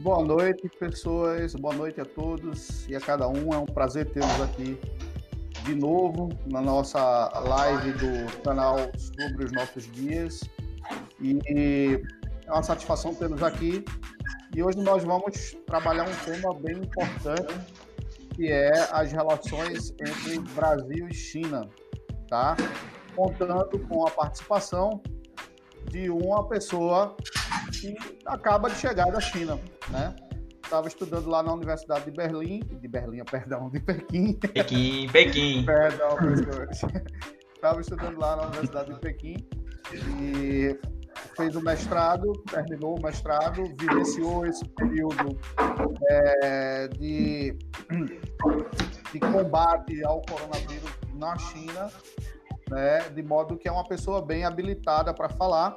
Boa noite, pessoas. Boa noite a todos e a cada um. É um prazer tê-los aqui de novo na nossa live do canal sobre os nossos dias. E é uma satisfação tê-los aqui. E hoje nós vamos trabalhar um tema bem importante, que é as relações entre Brasil e China, tá? Contando com a participação de uma pessoa que acaba de chegar da China, né? Estava estudando lá na Universidade de Berlim, de Berlim, perdão, de Pequim. Pequim, Pequim. perdão. Estava estudando lá na Universidade de Pequim e fez o mestrado, terminou o mestrado, vivenciou esse período é, de, de combate ao coronavírus na China né, de modo que é uma pessoa bem habilitada para falar,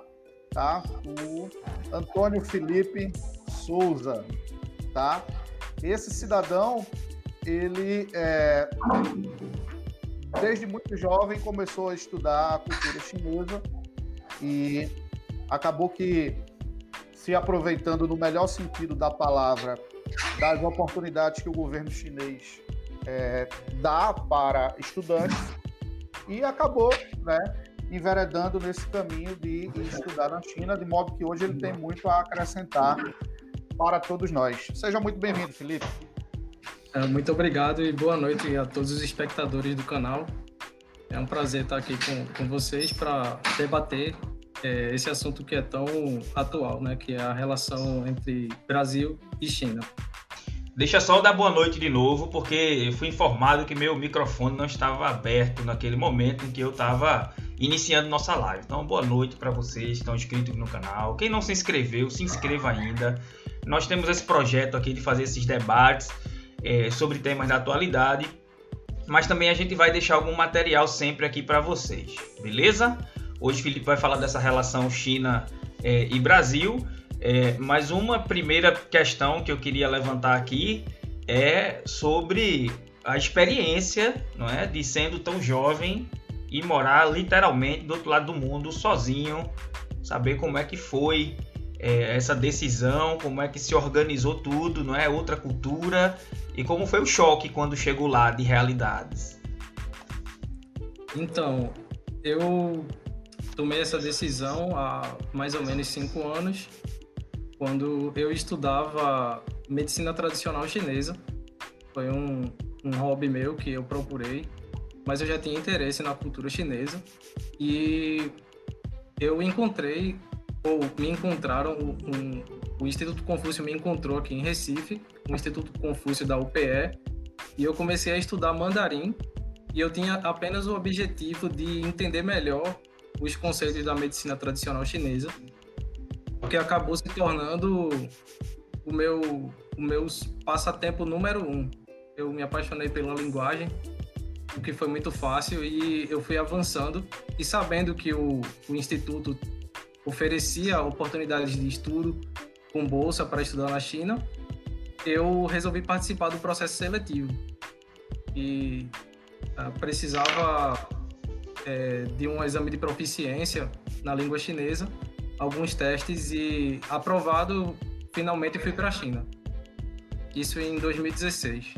tá? O Antônio Felipe Souza, tá? Esse cidadão, ele é, desde muito jovem começou a estudar a cultura chinesa e acabou que se aproveitando no melhor sentido da palavra das oportunidades que o governo chinês é, dá para estudantes e acabou, né, enveredando nesse caminho de estudar na China, de modo que hoje ele tem muito a acrescentar para todos nós. Seja muito bem-vindo, Felipe. É, muito obrigado e boa noite a todos os espectadores do canal. É um prazer estar aqui com, com vocês para debater é, esse assunto que é tão atual, né, que é a relação entre Brasil e China. Deixa só dar boa noite de novo, porque eu fui informado que meu microfone não estava aberto naquele momento em que eu estava iniciando nossa live. Então, boa noite para vocês que estão inscritos no canal. Quem não se inscreveu, se inscreva ainda. Nós temos esse projeto aqui de fazer esses debates é, sobre temas da atualidade, mas também a gente vai deixar algum material sempre aqui para vocês, beleza? Hoje o Felipe vai falar dessa relação China é, e Brasil é, mas uma primeira questão que eu queria levantar aqui é sobre a experiência não é, de sendo tão jovem e morar literalmente do outro lado do mundo sozinho, saber como é que foi é, essa decisão, como é que se organizou tudo, não é outra cultura e como foi o choque quando chegou lá de realidades. Então, eu tomei essa decisão há mais ou menos cinco anos quando eu estudava medicina tradicional chinesa. Foi um, um hobby meu que eu procurei, mas eu já tinha interesse na cultura chinesa e eu encontrei, ou me encontraram, um, o Instituto Confúcio me encontrou aqui em Recife, o Instituto Confúcio da UPE, e eu comecei a estudar mandarim e eu tinha apenas o objetivo de entender melhor os conceitos da medicina tradicional chinesa que acabou se tornando o meu, o meu passatempo número um. Eu me apaixonei pela linguagem, o que foi muito fácil, e eu fui avançando. E sabendo que o, o Instituto oferecia oportunidades de estudo com bolsa para estudar na China, eu resolvi participar do processo seletivo. E uh, precisava é, de um exame de proficiência na língua chinesa alguns testes e aprovado, finalmente fui para a China. Isso em 2016.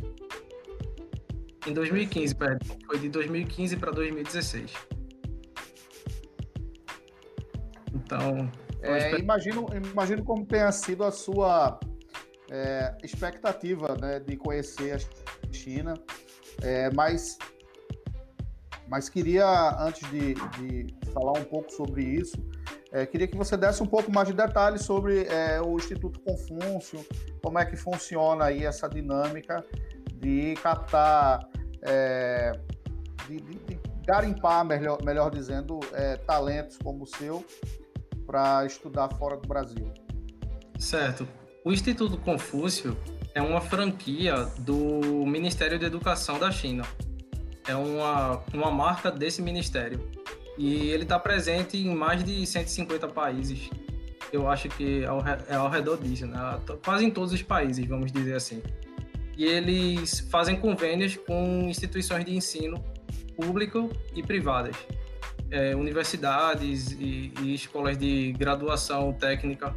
Em 2015, perdão. Foi de 2015 para 2016. Então. É, imagino, imagino como tenha sido a sua é, expectativa né, de conhecer a China, é, mas, mas queria, antes de, de falar um pouco sobre isso, é, queria que você desse um pouco mais de detalhes sobre é, o Instituto Confúcio, como é que funciona aí essa dinâmica de captar, é, de, de, de, garimpar, melhor, melhor dizendo, é, talentos como o seu para estudar fora do Brasil. Certo. O Instituto Confúcio é uma franquia do Ministério da Educação da China. É uma, uma marca desse ministério. E ele está presente em mais de 150 países. Eu acho que é ao, é ao redor disso, né? quase em todos os países, vamos dizer assim. E eles fazem convênios com instituições de ensino público e privadas, é, universidades e, e escolas de graduação técnica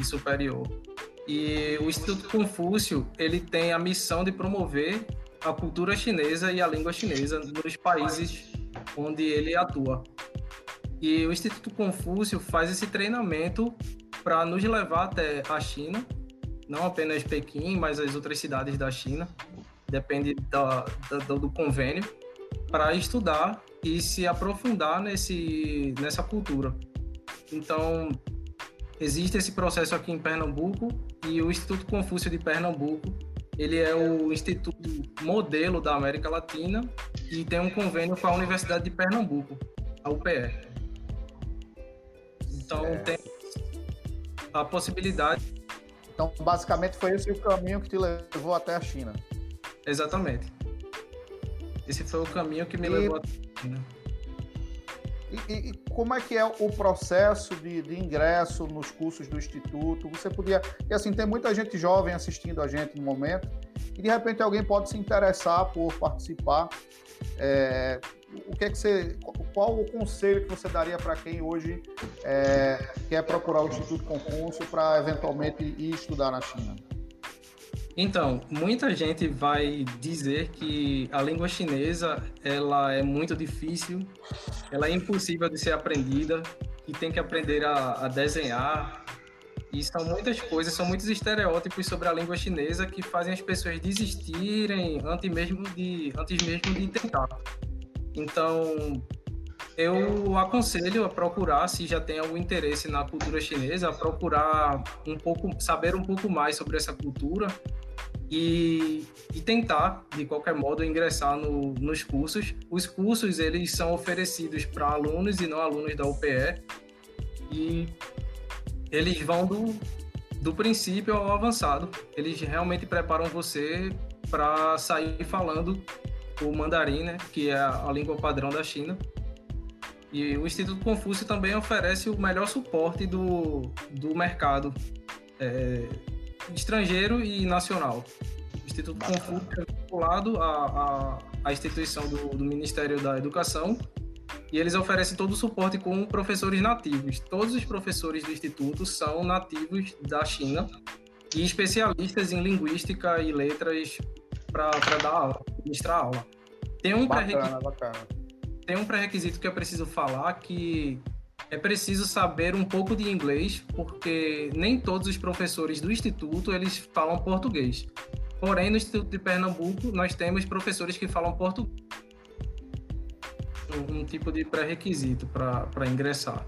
e superior. E o Instituto Confúcio, ele tem a missão de promover a cultura chinesa e a língua chinesa nos países onde ele atua. E o Instituto Confúcio faz esse treinamento para nos levar até a China, não apenas Pequim, mas as outras cidades da China, depende da, da, do convênio, para estudar e se aprofundar nesse, nessa cultura. Então, existe esse processo aqui em Pernambuco e o Instituto Confúcio de Pernambuco ele é o instituto modelo da América Latina e tem um convênio com a Universidade de Pernambuco, a UPE. Então é. tem a possibilidade. Então, basicamente foi esse o caminho que te levou até a China. Exatamente. Esse foi o caminho que me e... levou até a China. E, e, como é que é o processo de, de, ingresso nos cursos do Instituto? Você podia... E assim, tem muita gente jovem assistindo a gente no momento e de repente alguém pode se interessar por participar. É, o que é que você... Qual o conselho que você daria para quem hoje é, quer procurar o Instituto Confúcio para eventualmente ir estudar na China? Então, muita gente vai dizer que a língua chinesa ela é muito difícil, ela é impossível de ser aprendida, que tem que aprender a, a desenhar. E são muitas coisas, são muitos estereótipos sobre a língua chinesa que fazem as pessoas desistirem antes mesmo de, antes mesmo de tentar. Então, eu aconselho a procurar, se já tem algum interesse na cultura chinesa, a procurar um pouco, saber um pouco mais sobre essa cultura e, e tentar, de qualquer modo, ingressar no, nos cursos. Os cursos, eles são oferecidos para alunos e não alunos da UPE e eles vão do, do princípio ao avançado. Eles realmente preparam você para sair falando o mandarim, né, que é a língua padrão da China. E o Instituto Confúcio também oferece o melhor suporte do, do mercado é, estrangeiro e nacional. O Instituto Confúcio é vinculado à, à, à instituição do, do, Ministério da Educação e eles oferecem todo o suporte com professores nativos. Todos os professores do Instituto são nativos da China e especialistas em linguística e letras para dar aula, ministrar aula. Tem um pré-requisito tem um pré-requisito que eu preciso falar que é preciso saber um pouco de inglês, porque nem todos os professores do instituto eles falam português. Porém, no Instituto de Pernambuco, nós temos professores que falam português. Um, um tipo de pré-requisito para ingressar.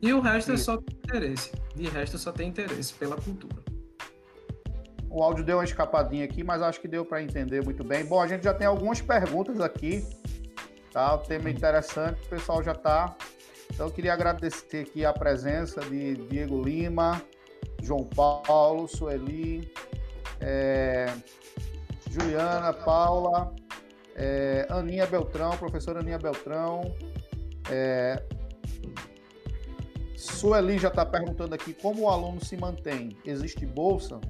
E o resto é só interesse. De resto, só tem interesse pela cultura. O áudio deu uma escapadinha aqui, mas acho que deu para entender muito bem. Bom, a gente já tem algumas perguntas aqui Tá? O tema é interessante, o pessoal já está. Então, eu queria agradecer aqui a presença de Diego Lima, João Paulo, Sueli, é, Juliana, Paula, é, Aninha Beltrão, professora Aninha Beltrão. É, Sueli já está perguntando aqui como o aluno se mantém. Existe bolsa?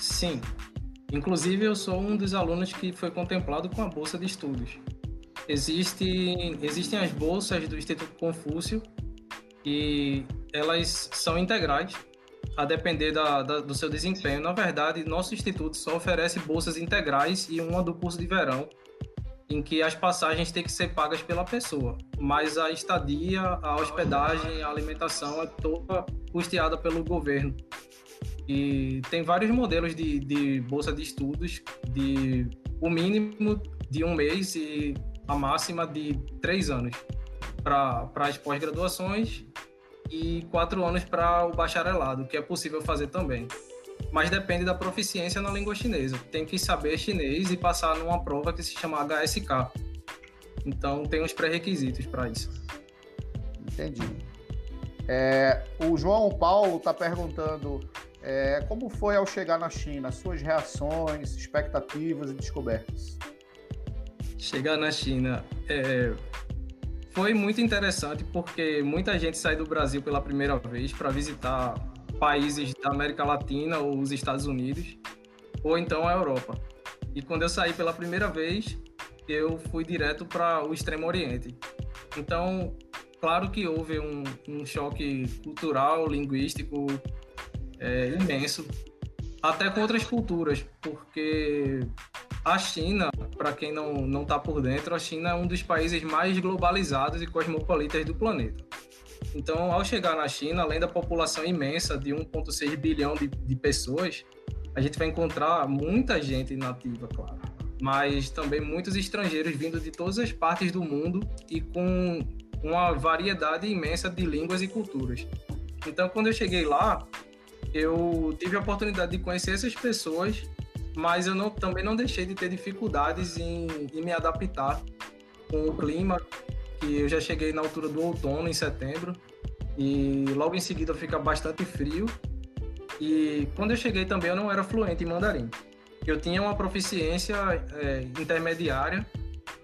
Sim. Inclusive, eu sou um dos alunos que foi contemplado com a bolsa de estudos. Existem, existem as bolsas do Instituto Confúcio e elas são integrais a depender da, da, do seu desempenho. Na verdade, nosso instituto só oferece bolsas integrais e uma do curso de verão, em que as passagens têm que ser pagas pela pessoa, mas a estadia, a hospedagem, a alimentação é toda custeada pelo governo. E tem vários modelos de, de bolsa de estudos, de o mínimo de um mês e a máxima de três anos para as pós-graduações e quatro anos para o bacharelado, que é possível fazer também. Mas depende da proficiência na língua chinesa. Tem que saber chinês e passar numa prova que se chama HSK. Então tem uns pré-requisitos para isso. Entendi. É, o João Paulo está perguntando é, como foi ao chegar na China, suas reações, expectativas e descobertas. Chegar na China é, foi muito interessante porque muita gente sai do Brasil pela primeira vez para visitar países da América Latina ou os Estados Unidos ou então a Europa. E quando eu saí pela primeira vez, eu fui direto para o Extremo Oriente. Então, claro que houve um, um choque cultural, linguístico, é imenso, até com outras culturas, porque a China, para quem não não está por dentro, a China é um dos países mais globalizados e cosmopolitas do planeta. Então, ao chegar na China, além da população imensa de 1,6 bilhão de, de pessoas, a gente vai encontrar muita gente nativa, claro, mas também muitos estrangeiros vindo de todas as partes do mundo e com uma variedade imensa de línguas e culturas. Então, quando eu cheguei lá, eu tive a oportunidade de conhecer essas pessoas, mas eu não, também não deixei de ter dificuldades em, em me adaptar com o clima, que eu já cheguei na altura do outono, em setembro, e logo em seguida fica bastante frio. E quando eu cheguei também eu não era fluente em mandarim. Eu tinha uma proficiência é, intermediária,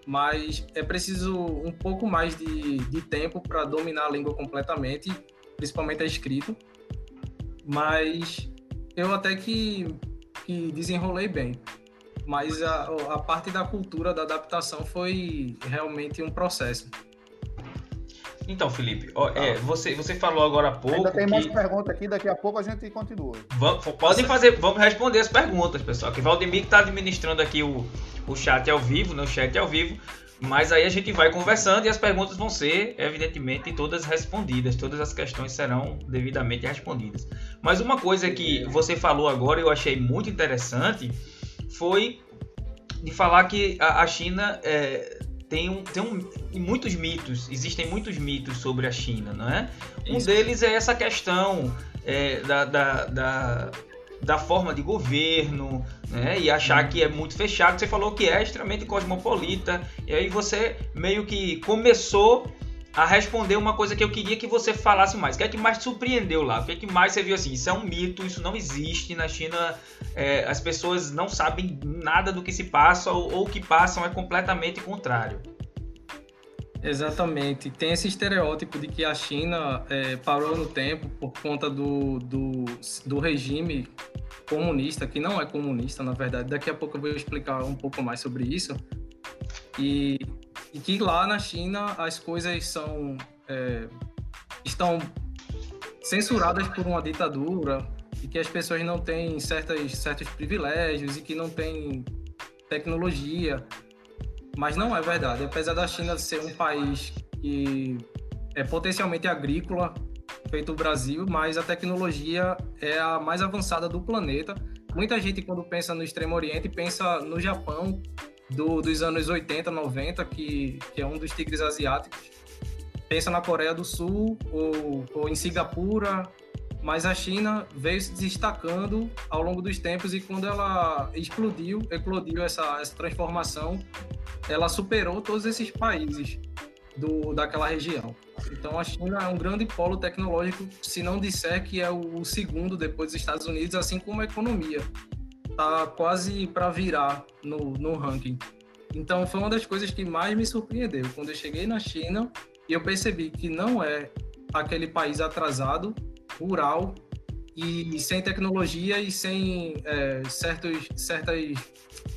mas é preciso um pouco mais de, de tempo para dominar a língua completamente, principalmente a escrita mas eu até que, que desenrolei bem. Mas a, a parte da cultura, da adaptação, foi realmente um processo. Então, Felipe, ó, é, você, você falou agora há pouco. Ainda tem mais perguntas aqui, daqui a pouco a gente continua. Vamos, podem fazer, vamos responder as perguntas, pessoal. Que Valdemir está administrando aqui o, o chat ao vivo, né, o chat ao vivo. Mas aí a gente vai conversando e as perguntas vão ser, evidentemente, todas respondidas. Todas as questões serão devidamente respondidas. Mas uma coisa que você falou agora e eu achei muito interessante foi de falar que a, China é, tem, um, tem um, muitos mitos, existem muitos mitos sobre a China, não é? Um Isso. deles é essa questão é, da, da, da da forma de governo, né? E achar que é muito fechado. Você falou que é extremamente cosmopolita. E aí você meio que começou a responder uma coisa que eu queria que você falasse mais. O que é que mais te surpreendeu lá? O que é que mais você viu assim? Isso é um mito, isso não existe. Na China, é, as pessoas não sabem nada do que se passa ou, o que passam é completamente contrário. Exatamente. Tem esse estereótipo de que a China é, parou no tempo por conta do, do, do, regime comunista, que não é comunista, na verdade. Daqui a pouco eu vou explicar um pouco mais sobre isso. E, e que lá na China as coisas são é, estão censuradas por uma ditadura e que as pessoas não têm certas, certos privilégios e que não têm tecnologia mas não é verdade. Apesar da China ser um país que é potencialmente agrícola, feito o Brasil, mas a tecnologia é a mais avançada do planeta. Muita gente, quando pensa no Extremo Oriente, pensa no Japão do, dos anos 80, 90, que, que é um dos tigres asiáticos. Pensa na Coreia do Sul ou, ou em Singapura, mas a China veio se destacando ao longo dos tempos e quando ela explodiu, eclodiu essa, essa transformação, ela superou todos esses países do, daquela região. Então a China é um grande polo tecnológico, se não disser que é o segundo depois dos Estados Unidos, assim como a economia. Está quase para virar no, no ranking. Então foi uma das coisas que mais me surpreendeu. Quando eu cheguei na China e eu percebi que não é aquele país atrasado, rural e sem tecnologia e sem é, certos, certas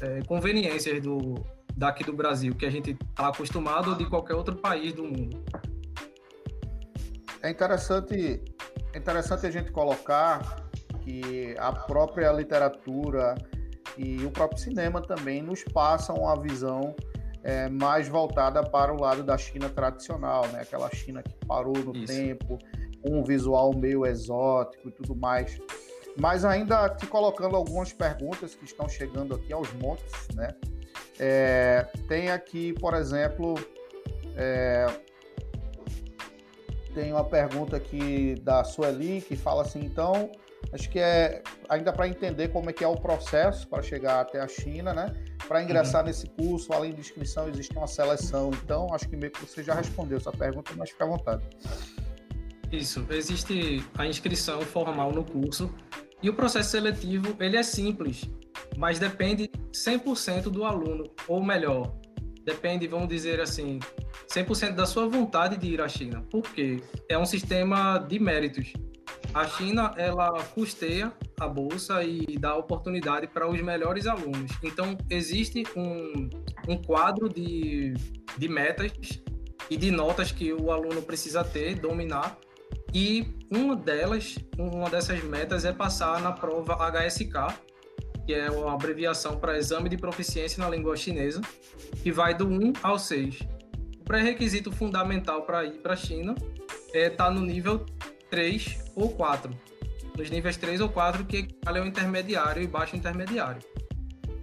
é, conveniências do, daqui do Brasil, que a gente está acostumado ou de qualquer outro país do mundo. É interessante, é interessante a gente colocar que a própria literatura e o próprio cinema também nos passam uma visão é, mais voltada para o lado da China tradicional, né? Aquela China que parou no Isso. tempo, um visual meio exótico e tudo mais. Mas ainda te colocando algumas perguntas que estão chegando aqui aos montes, né? É, tem aqui, por exemplo, é, tem uma pergunta aqui da Sueli que fala assim, então, acho que é ainda para entender como é que é o processo para chegar até a China, né? Para ingressar uhum. nesse curso, além de inscrição, existe uma seleção. Então, acho que meio que você já respondeu essa pergunta, mas fica à vontade. Isso, existe a inscrição formal no curso e o processo seletivo, ele é simples, mas depende 100% do aluno, ou melhor, depende, vamos dizer assim, 100% da sua vontade de ir à China. Por quê? É um sistema de méritos. A China, ela custeia a bolsa e dá oportunidade para os melhores alunos. Então, existe um, um quadro de, de metas e de notas que o aluno precisa ter, dominar, E uma delas, uma dessas metas é passar na prova HSK, que é uma abreviação para Exame de Proficiência na Língua Chinesa, que vai do 1 ao 6. O pré-requisito fundamental para ir para a China é estar tá no nível 3 ou 4. Nos níveis 3 ou 4, que equivale ao intermediário e baixo intermediário.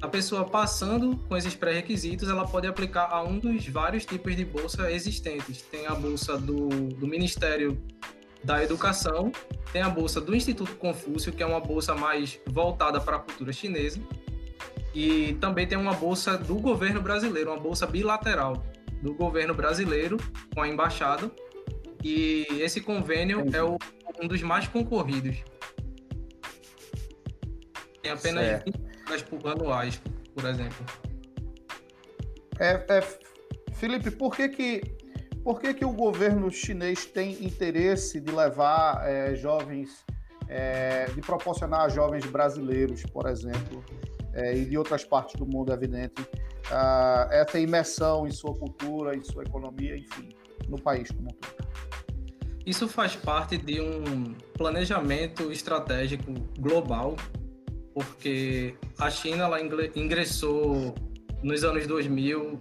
A pessoa passando com esses pré-requisitos, ela pode aplicar a um dos vários tipos de bolsa existentes. Tem a bolsa do, do Ministério da Educação, tem a bolsa do Instituto Confúcio, que é uma bolsa mais voltada para a cultura chinesa, e também tem uma bolsa do governo brasileiro, uma bolsa bilateral do governo brasileiro com a embaixada. E esse convênio é o, um dos mais concorridos. Tem apenas certo. 20 anuais, por exemplo. É, é, Felipe, por que que, por que que o governo chinês tem interesse de levar é, jovens, é, de proporcionar a jovens brasileiros, por exemplo, é, e de outras partes do mundo, é evidente, essa imersão em sua cultura, em sua economia, enfim, no país como um todo? Isso faz parte de um planejamento estratégico global porque a China ela ingressou nos anos 2000,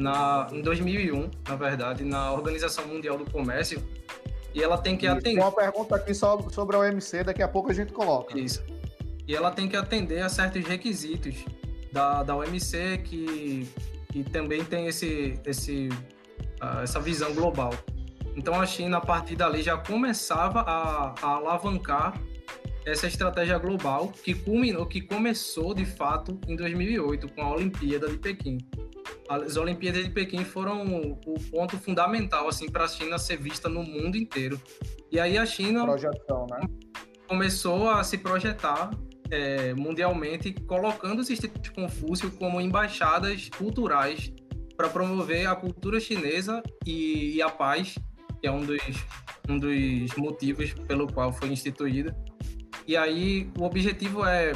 na, em 2001, na verdade, na Organização Mundial do Comércio, e ela tem que Isso, atender. Uma pergunta aqui só sobre a OMC, daqui a pouco a gente coloca. Isso. E ela tem que atender a certos requisitos da, da OMC que, que também tem esse, esse, uh, essa visão global. Então a China, a partir dali, já começava a, a alavancar essa estratégia global que culminou, que começou de fato em 2008 com a Olimpíada de Pequim. As Olimpíadas de Pequim foram o ponto fundamental assim para a China ser vista no mundo inteiro. E aí a China Projeção, né? começou a se projetar é, mundialmente, colocando os institutos Confúcio como embaixadas culturais para promover a cultura chinesa e, e, a paz, que é um dos, um dos motivos pelo qual foi instituída. E aí o objetivo é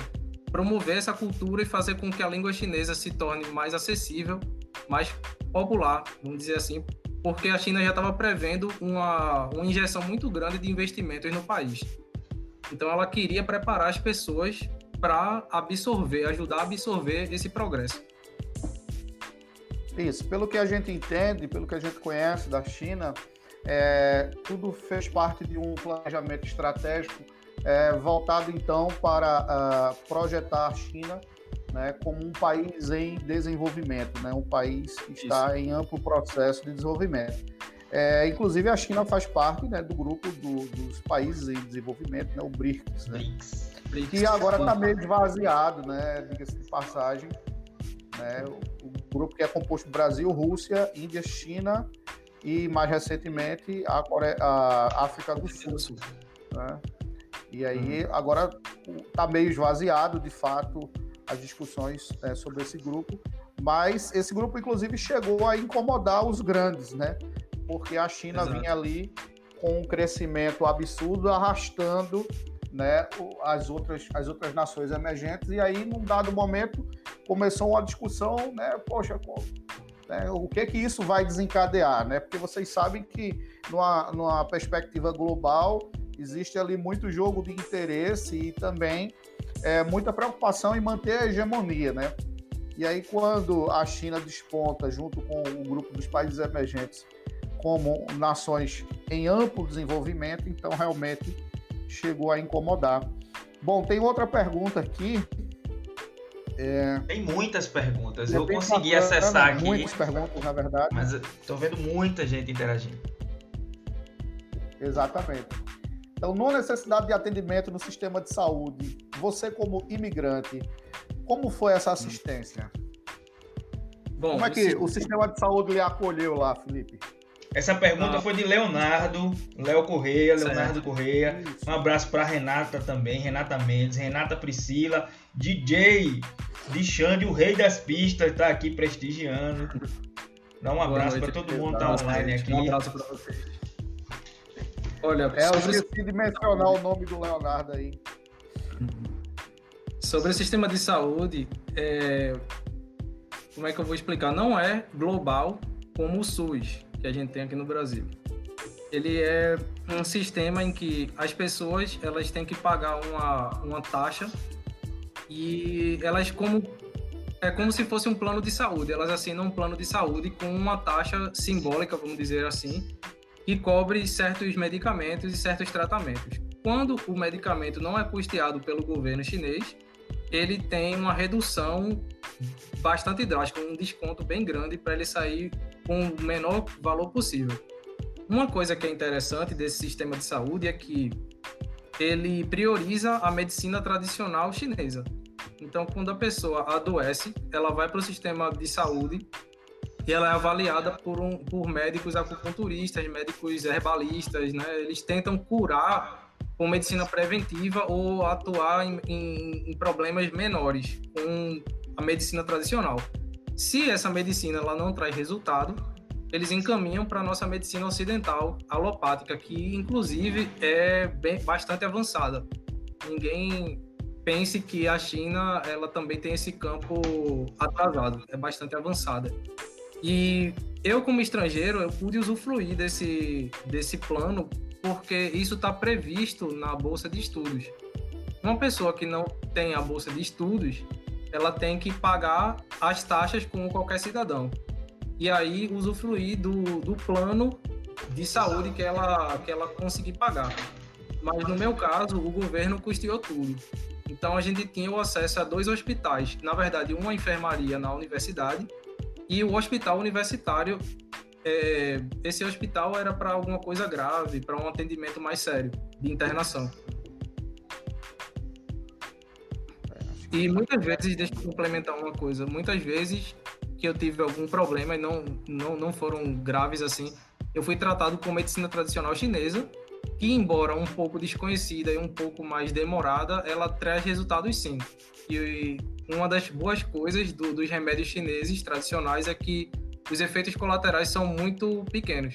promover essa cultura e fazer com que a língua chinesa se torne mais acessível, mais popular, vamos dizer assim, porque a China já estava prevendo uma, uma injeção muito grande de investimentos no país. Então ela queria preparar as pessoas para absorver, ajudar a absorver esse progresso. Isso, pelo que a gente entende, pelo que a gente conhece da China, é, tudo fez parte de um planejamento estratégico é, voltado então para uh, projetar a China né, como um país em desenvolvimento, né, um país que está Isso. em amplo processo de desenvolvimento. É, inclusive a China faz parte né, do grupo do, dos países em desenvolvimento, né, o BRICS, né, BRICS. que agora está meio esvaziado, né, diga-se de passagem. Né, o, o, grupo que é composto Brasil, Rússia, Índia, China e mais recentemente a, Coreia, a África do Sul. Né? E aí, uhum. agora está meio esvaziado, de fato, as discussões né, sobre esse grupo. Mas esse grupo, inclusive, chegou a incomodar os grandes, né? Porque a China Exato. vinha ali com um crescimento absurdo, arrastando né, as, outras, as outras nações emergentes. E aí, num dado momento, começou uma discussão, né? Poxa, né, o que que isso vai desencadear, né? Porque vocês sabem que numa, numa perspectiva global existe ali muito jogo de interesse e também é, muita preocupação em manter a hegemonia, né? E aí quando a China desponta junto com o grupo dos países emergentes como nações em amplo desenvolvimento, então realmente chegou a incomodar. Bom, tem outra pergunta aqui. É... Tem muitas perguntas. Eu, consegui acessar aqui. Muitas perguntas, na verdade. Mas estou vendo muita gente interagindo. Exatamente. Então, não necessidade de atendimento no sistema de saúde, você como imigrante, como foi essa assistência? Bom, como é que o sistema de saúde lhe acolheu lá, Felipe? Essa pergunta ah. foi de Leonardo, Léo Correia, Leonardo certo. Correia. Um abraço para Renata também, Renata Mendes, Renata Priscila, DJ de Xande, o rei das pistas, está aqui prestigiando. Dá um abraço para todo mundo que está online aqui. Um abraço para vocês. Olha, é, eu esqueci de mencionar o nome do Leonardo aí. Sobre o sistema de saúde, é... como é que eu vou explicar? Não é global como o SUS que a gente tem aqui no Brasil. ele é um sistema em que as pessoas elas têm que pagar uma, uma taxa e elas como é como se fosse um plano de saúde. Elas assinam um plano de saúde com uma taxa simbólica, vamos dizer assim, que cobre certos medicamentos e certos tratamentos. Quando o medicamento não é custeado pelo governo chinês, ele tem uma redução bastante drástica, um desconto bem grande para ele sair com o menor valor possível. Uma coisa que é interessante desse sistema de saúde é que ele prioriza a medicina tradicional chinesa. Então, quando a pessoa adoece, ela vai para o sistema de saúde e ela é avaliada por, um, por médicos acupunturistas, médicos herbalistas, né? Eles tentam curar com medicina preventiva ou atuar em, em, em problemas menores com a medicina tradicional. Se essa medicina ela não traz resultado, eles encaminham para a nossa medicina ocidental alopática, que inclusive é bem, bastante avançada. Ninguém pense que a China ela também tem esse campo atrasado, é bastante avançada. E eu como estrangeiro eu pude usufruir desse desse plano porque isso está previsto na bolsa de estudos. Uma pessoa que não tem a bolsa de estudos, ela tem que pagar as taxas como qualquer cidadão. E aí usufruir do, do plano de saúde que ela, que ela conseguir pagar. Mas no meu caso, o governo custeou tudo. Então a gente tinha o acesso a dois hospitais, na verdade, uma enfermaria na universidade e o hospital universitário é, esse hospital era para alguma coisa grave, para um atendimento mais sério, de internação. E muitas vezes, deixa eu complementar uma coisa, muitas vezes que eu tive algum problema e não, não, não foram graves assim, eu fui tratado com medicina tradicional chinesa, que embora um pouco desconhecida e um pouco mais demorada, ela traz resultados sim. E uma das boas coisas do, dos remédios chineses tradicionais é que os efeitos colaterais são muito pequenos.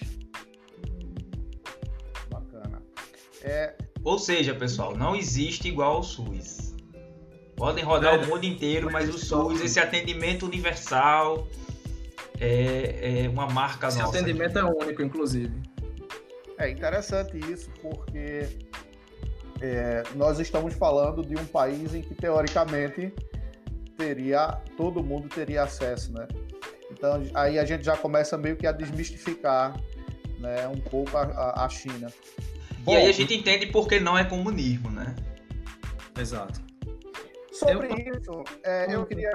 Bacana. É... Ou seja, pessoal, não existe igual ao SUS. Podem rodar é, o mundo inteiro, mas o SUS, esse atendimento universal, é, é uma marca esse nossa. Esse atendimento aqui. é único, inclusive. É interessante isso, porque é, nós estamos falando de um país em que, teoricamente, teria todo mundo teria acesso, né? Então aí a gente já começa meio que a desmistificar né, um pouco a, a China. Bom, e aí a gente entende por que não é comunismo, né? Exato. Sobre eu, isso, é, eu queria.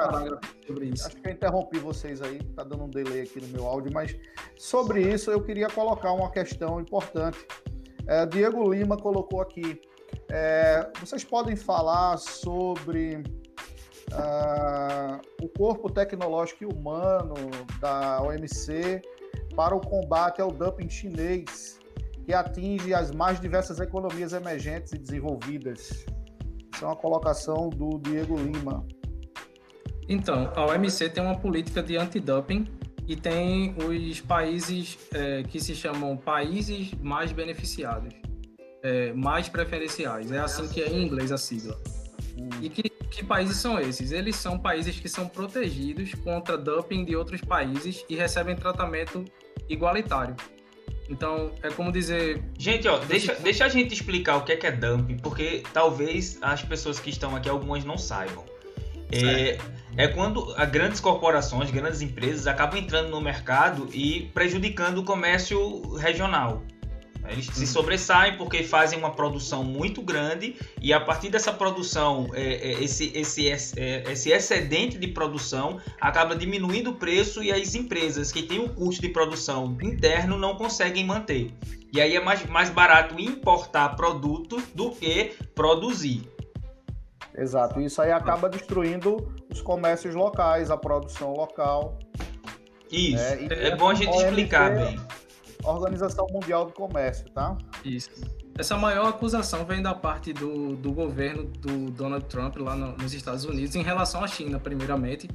Sobre isso. Acho que eu interrompi vocês aí, tá dando um delay aqui no meu áudio, mas sobre isso eu queria colocar uma questão importante. É, Diego Lima colocou aqui. É, vocês podem falar sobre uh, o corpo tecnológico e humano da OMC para o combate ao dumping chinês, que atinge as mais diversas economias emergentes e desenvolvidas. Isso é uma colocação do Diego Lima. Então, a OMC tem uma política de anti-dumping e tem os países é, que se chamam países mais beneficiados, é, mais preferenciais. É assim que é em inglês a sigla. Hum. E que que países são esses? Eles são países que são protegidos contra dumping de outros países e recebem tratamento igualitário. Então, é como dizer. Gente, ó, deixa, deixa a gente explicar o que é, que é dumping, porque talvez as pessoas que estão aqui, algumas não saibam. É, é quando as grandes corporações, grandes empresas acabam entrando no mercado e prejudicando o comércio regional. Eles se sobressaem porque fazem uma produção muito grande e a partir dessa produção, é, é, esse, esse, é, esse excedente de produção acaba diminuindo o preço e as empresas que têm o custo de produção interno não conseguem manter. E aí é mais, mais barato importar produto do que produzir. Exato, isso aí acaba destruindo os comércios locais, a produção local. Isso, né? é bom a gente explicar bem. Organização Mundial do Comércio, tá? Isso. Essa maior acusação vem da parte do, do governo do Donald Trump lá no, nos Estados Unidos em relação à China, primeiramente,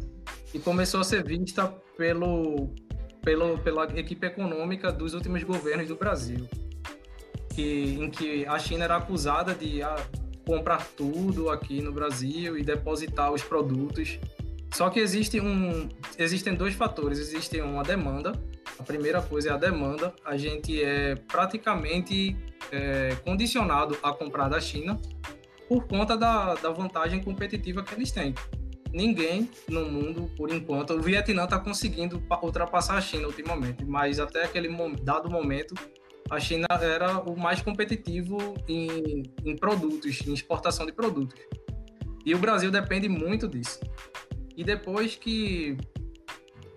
e começou a ser vista pelo, pelo, pela equipe econômica dos últimos governos do Brasil, que, em que a China era acusada de ah, comprar tudo aqui no Brasil e depositar os produtos. Só que existe um, existem dois fatores: existe uma demanda A primeira coisa é a demanda. A gente é praticamente é, condicionado a comprar da China por conta da, da vantagem competitiva que eles têm. Ninguém no mundo, por enquanto, o Vietnã está conseguindo ultrapassar a China ultimamente, mas até aquele dado momento, a China era o mais competitivo em, em produtos, em exportação de produtos. E o Brasil depende muito disso. E depois que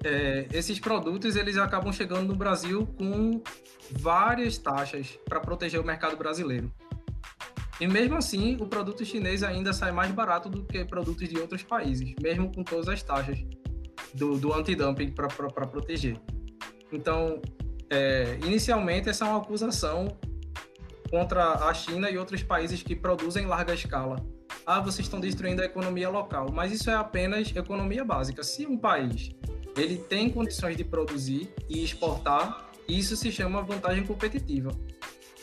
é, esses produtos eles acabam chegando no Brasil com várias taxas para proteger o mercado brasileiro. E mesmo assim, o produto chinês ainda sai mais barato do que produtos de outros países, mesmo com todas as taxas do, do antidumping para proteger. Então, é, inicialmente, essa é uma acusação contra a China e outros países que produzem em larga escala. Ah, vocês estão destruindo a economia local, mas isso é apenas economia básica. Se um país ele tem condições de produzir e exportar, isso se chama vantagem competitiva.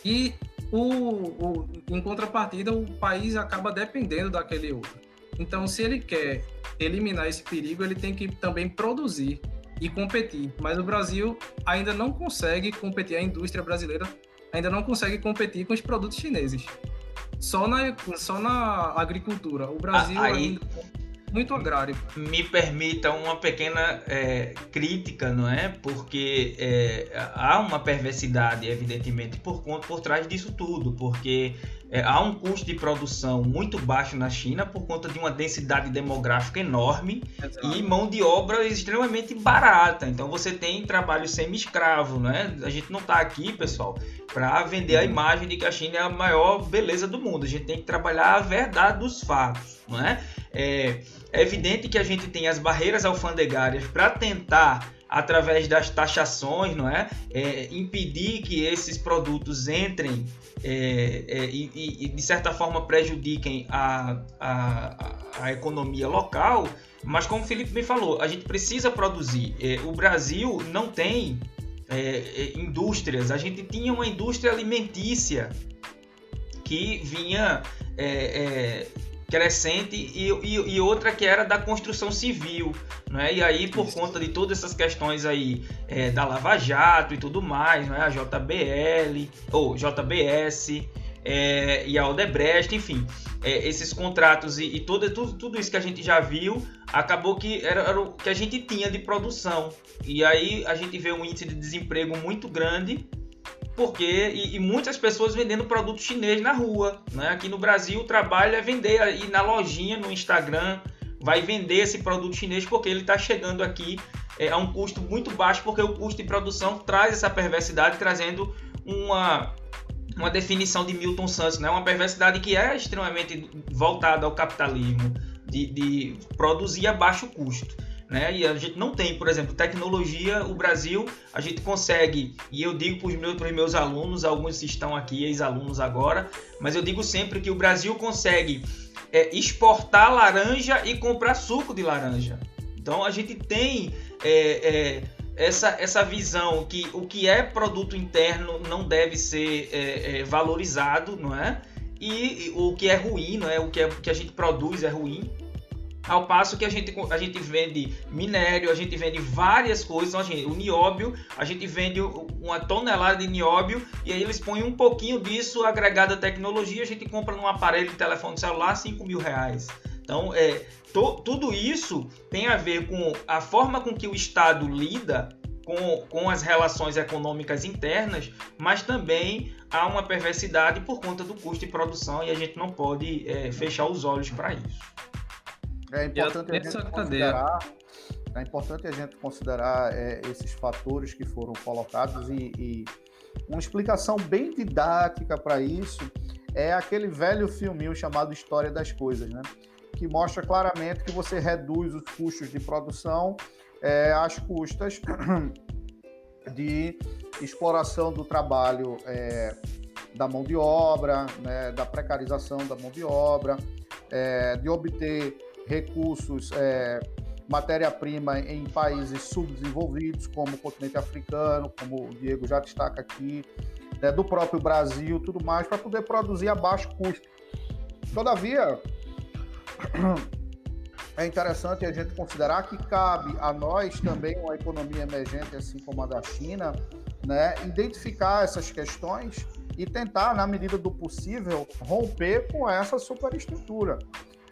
E o, o, em contrapartida, o país acaba dependendo daquele outro. Então, se ele quer eliminar esse perigo, ele tem que também produzir e competir. Mas o Brasil ainda não consegue competir, a indústria brasileira ainda não consegue competir com os produtos chineses. Só na, só na agricultura. O Brasil Aí... ainda muito agrário. Me permita uma pequena é, crítica, não é? Porque é, há uma perversidade, evidentemente, por, por trás disso tudo, porque é, há um custo de produção muito baixo na China por conta de uma densidade demográfica enorme Exato. e mão de obra extremamente barata. Então você tem trabalho semi-escravo, né? A gente não está aqui, pessoal, para vender a imagem de que a China é a maior beleza do mundo. A gente tem que trabalhar a verdade dos fatos, não é? É, é evidente que a gente tem as barreiras alfandegárias para tentar através das taxações, não é? é? impedir que esses produtos entrem é, é, e, e, de certa forma prejudiquem a, a, a, economia local. Mas como o Felipe me falou, a gente precisa produzir. É, o Brasil não tem é, é, indústrias. A gente tinha uma indústria alimentícia que vinha crescente e, e, e, outra que era da construção civil, né? E aí por Isso. conta de todas essas questões aí é, da Lava Jato e tudo mais, né? A JBL ou JBS é, e a Odebrecht, enfim, é, esses contratos e, e tudo, tudo, tudo isso que a gente já viu, acabou que era, era, o que a gente tinha de produção. E aí a gente vê um índice de desemprego muito grande porque e, e, muitas pessoas vendendo produto chinês na rua, né? Aqui no Brasil o trabalho é vender aí na lojinha no Instagram, vai vender esse produto chinês porque ele está chegando aqui é, a um custo muito baixo, porque o custo de produção traz essa perversidade, trazendo uma uma definição de Milton Santos, né? Uma perversidade que é extremamente voltada ao capitalismo, de, de produzir a baixo custo né? E a gente não tem, por exemplo, tecnologia. O Brasil, a gente consegue, e eu digo para os meus, meus alunos, alguns estão aqui, ex-alunos agora, mas eu digo sempre que o Brasil consegue é, exportar laranja e comprar suco de laranja. Então a gente tem é, é, essa, essa visão que o que é produto interno não deve ser é, é, valorizado, não é? E, e o que é ruim, não é? O que, é, que a gente produz é ruim. Ao passo que a gente, a gente vende minério, a gente vende várias coisas. Então, a gente, o nióbio, a gente vende uma tonelada de nióbio e aí eles põem um pouquinho disso agregado à tecnologia. A gente compra num aparelho de telefone celular 5 mil reais. Então, é, to, tudo isso tem a ver com a forma com que o Estado lida com, com as relações econômicas internas, mas também há uma perversidade por conta do custo de produção e a gente não pode é, fechar os olhos para isso. É importante a, gente considerar, é importante a gente considerar é, esses fatores que foram colocados e, e uma explicação bem didática para isso é aquele velho filminho chamado História das Coisas, né? Que mostra claramente que você reduz os custos de produção é, às custas de exploração do trabalho é, da mão de obra, né, da precarização da mão de obra, é, de obter recursos, é, matéria-prima em países subdesenvolvidos, como o continente africano, como o Diego já destaca aqui, né, do próprio Brasil, tudo mais, para poder produzir a baixo custo. Todavia, é interessante a gente considerar que cabe a nós também, uma economia emergente, assim como a da China, né, identificar essas questões e tentar, na medida do possível, romper com essa superestrutura.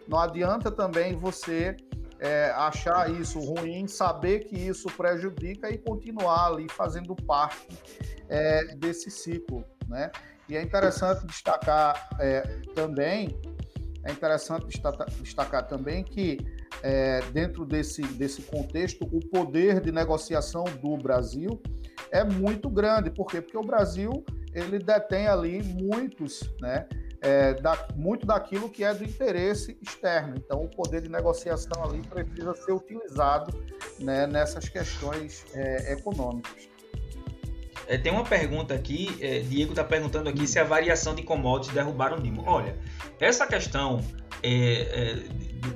Não adianta também você é, achar isso ruim, saber que isso prejudica e continuar ali fazendo parte é, desse ciclo, né? E é interessante destacar é, também, é interessante destacar, também que é, dentro desse, desse contexto, o poder de negociação do Brasil é muito grande. Por quê? Porque o Brasil ele detém ali muitos, né, é, da, muito daquilo que é do interesse externo. Então, o poder de negociação ali precisa ser utilizado né, nessas questões é, econômicas. É, tem uma pergunta aqui, é, Diego está perguntando aqui se a variação de commodities derrubaram o Dilma. Olha, essa questão é, é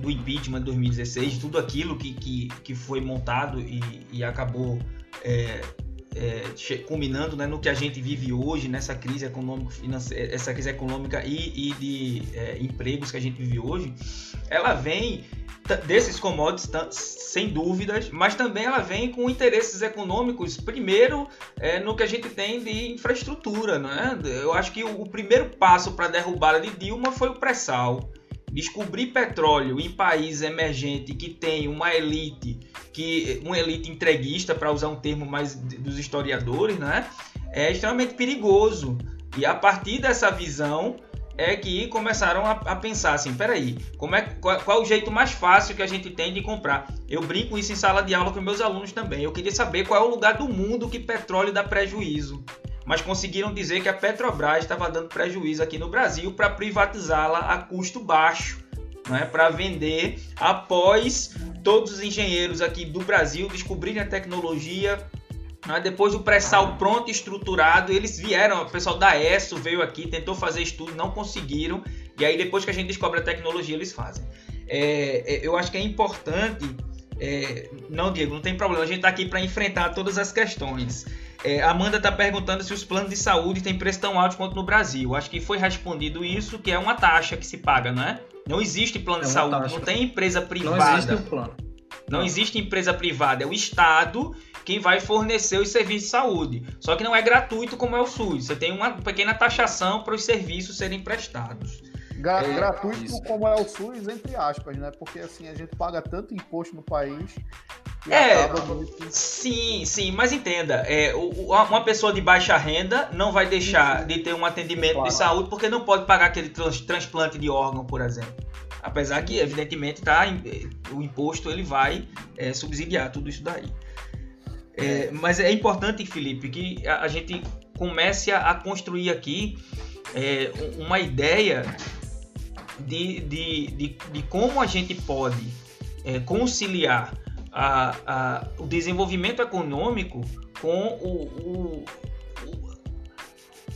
do impeachment de 2016, tudo aquilo que, que, que foi montado e, e acabou é, é, culminando né, no que a gente vive hoje, nessa crise econômica, essa crise econômica e, e de é, empregos que a gente vive hoje, ela vem desses commodities, sem dúvidas, mas também ela vem com interesses econômicos, primeiro é, no que a gente tem de infraestrutura. Né? Eu acho que o, o primeiro passo para a derrubada de Dilma foi o pré-sal. Descobrir petróleo em país emergente que tem uma elite, que uma elite entreguista, para usar um termo mais dos historiadores, né? é extremamente perigoso. E a partir dessa visão, é que começaram a, a pensar assim, peraí, como é, qual, qual, é o jeito mais fácil que a gente tem de comprar? Eu brinco isso em sala de aula com meus alunos também. Eu queria saber qual é o lugar do mundo que petróleo dá prejuízo. Mas conseguiram dizer que a Petrobras estava dando prejuízo aqui no Brasil para privatizá-la a custo baixo, né? para vender após todos os engenheiros aqui do Brasil descobrirem a tecnologia né? Depois do pré-sal pronto e estruturado, eles vieram, o pessoal da ESO veio aqui, tentou fazer estudo, não conseguiram. E aí, depois que a gente descobre a tecnologia, eles fazem. É, é, eu acho que é importante. É, não, Diego, não tem problema. A gente está aqui para enfrentar todas as questões. É, Amanda está perguntando se os planos de saúde têm preço tão alto quanto no Brasil. Acho que foi respondido isso, que é uma taxa que se paga, não é? Não existe plano é de saúde, taxa. não tem empresa privada. Não existe um plano. Não, não existe empresa privada, é o Estado quem vai fornecer os serviços de saúde. Só que não é gratuito como é o SUS. Você tem uma pequena taxação para os serviços serem prestados. Gra é, gratuito isso. como é o SUS, entre aspas, né? Porque assim, a gente paga tanto imposto no país. é, sim, sim, mas entenda, é, uma pessoa de baixa renda não vai deixar de ter um atendimento claro. de saúde porque não pode pagar aquele transplante de órgão, por exemplo. Apesar que, evidentemente, tá, o imposto ele vai é, subsidiar tudo isso daí. É, mas é importante, Felipe, que a, a gente comece a, a construir aqui é, uma ideia de, de, de, de, como a gente pode é, conciliar a, a, o desenvolvimento econômico com o, o,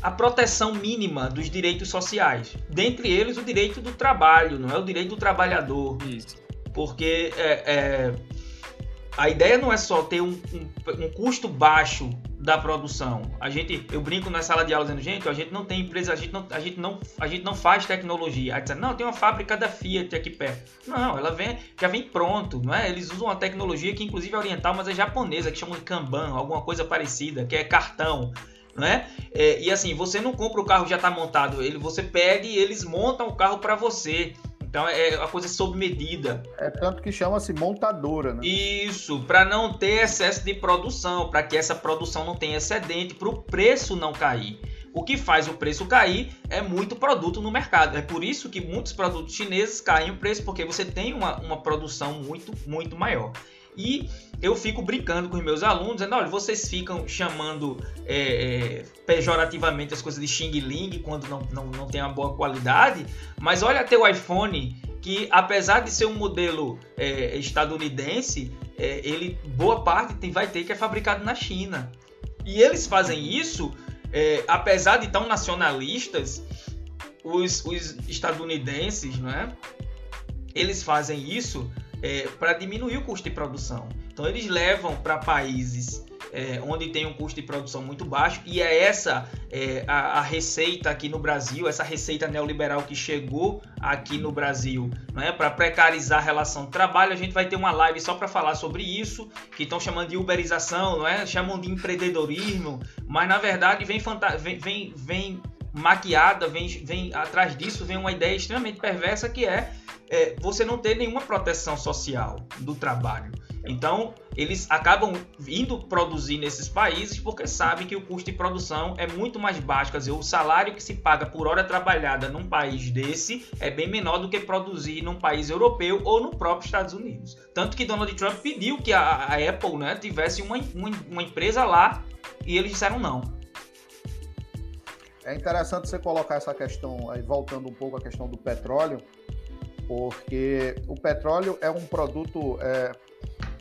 a proteção mínima dos direitos sociais. Dentre eles, o direito do trabalho, não é o direito do trabalhador. Isso. Porque é, é a ideia não é só ter um, um, um, custo baixo da produção. A gente, eu brinco na sala de aula dizendo, gente, a gente não tem empresa, a gente não, a gente não, a gente não faz tecnologia. Aí não, tem uma fábrica da Fiat aqui perto. Não, ela vem, já vem pronto, não é? Eles usam uma tecnologia que inclusive é oriental, mas é japonesa, que chamam de Kanban, alguma coisa parecida, que é cartão. Não é? é e assim, você não compra o carro já está montado, ele, você pede e eles montam o carro para você. Então é uma coisa sob medida. É tanto que chama-se montadora, né? Isso, para não ter excesso de produção, para que essa produção não tenha excedente, para o preço não cair. O que faz o preço cair é muito produto no mercado. É por isso que muitos produtos chineses caem o preço, porque você tem uma, uma produção muito, muito maior. E eu fico brincando com os meus alunos, dizendo, olha, vocês ficam chamando é, é, pejorativamente as coisas de Xing Ling quando não, não, não tem uma boa qualidade, mas olha o iPhone, que apesar de ser um modelo é, estadunidense, é, ele boa parte tem, vai ter que é fabricado na China. E eles fazem isso, é, apesar de tão nacionalistas, os, os estadunidenses, não é? Eles fazem isso é, para diminuir o custo de produção. Então eles levam para países é, onde tem um custo de produção muito baixo, e é essa é, a, a, receita aqui no Brasil, essa receita neoliberal que chegou aqui no Brasil, não é para precarizar a relação trabalho. A gente vai ter uma live só para falar sobre isso, que estão chamando de uberização, não é? Chamam de empreendedorismo, mas na verdade vem, vem, vem, vem maquiada, vem, vem atrás disso vem uma ideia extremamente perversa que é, é você não ter nenhuma proteção social do trabalho. Então, eles acabam indo produzir nesses países porque sabem que o custo de produção é muito mais baixo. Quer dizer, o salário que se paga por hora trabalhada num país desse é bem menor do que produzir num país europeu ou no próprio Estados Unidos. Tanto que Donald Trump pediu que a, a Apple né, tivesse uma, uma, uma empresa lá e eles disseram não. É interessante você colocar essa questão, aí voltando um pouco à questão do petróleo, porque o petróleo é um produto é,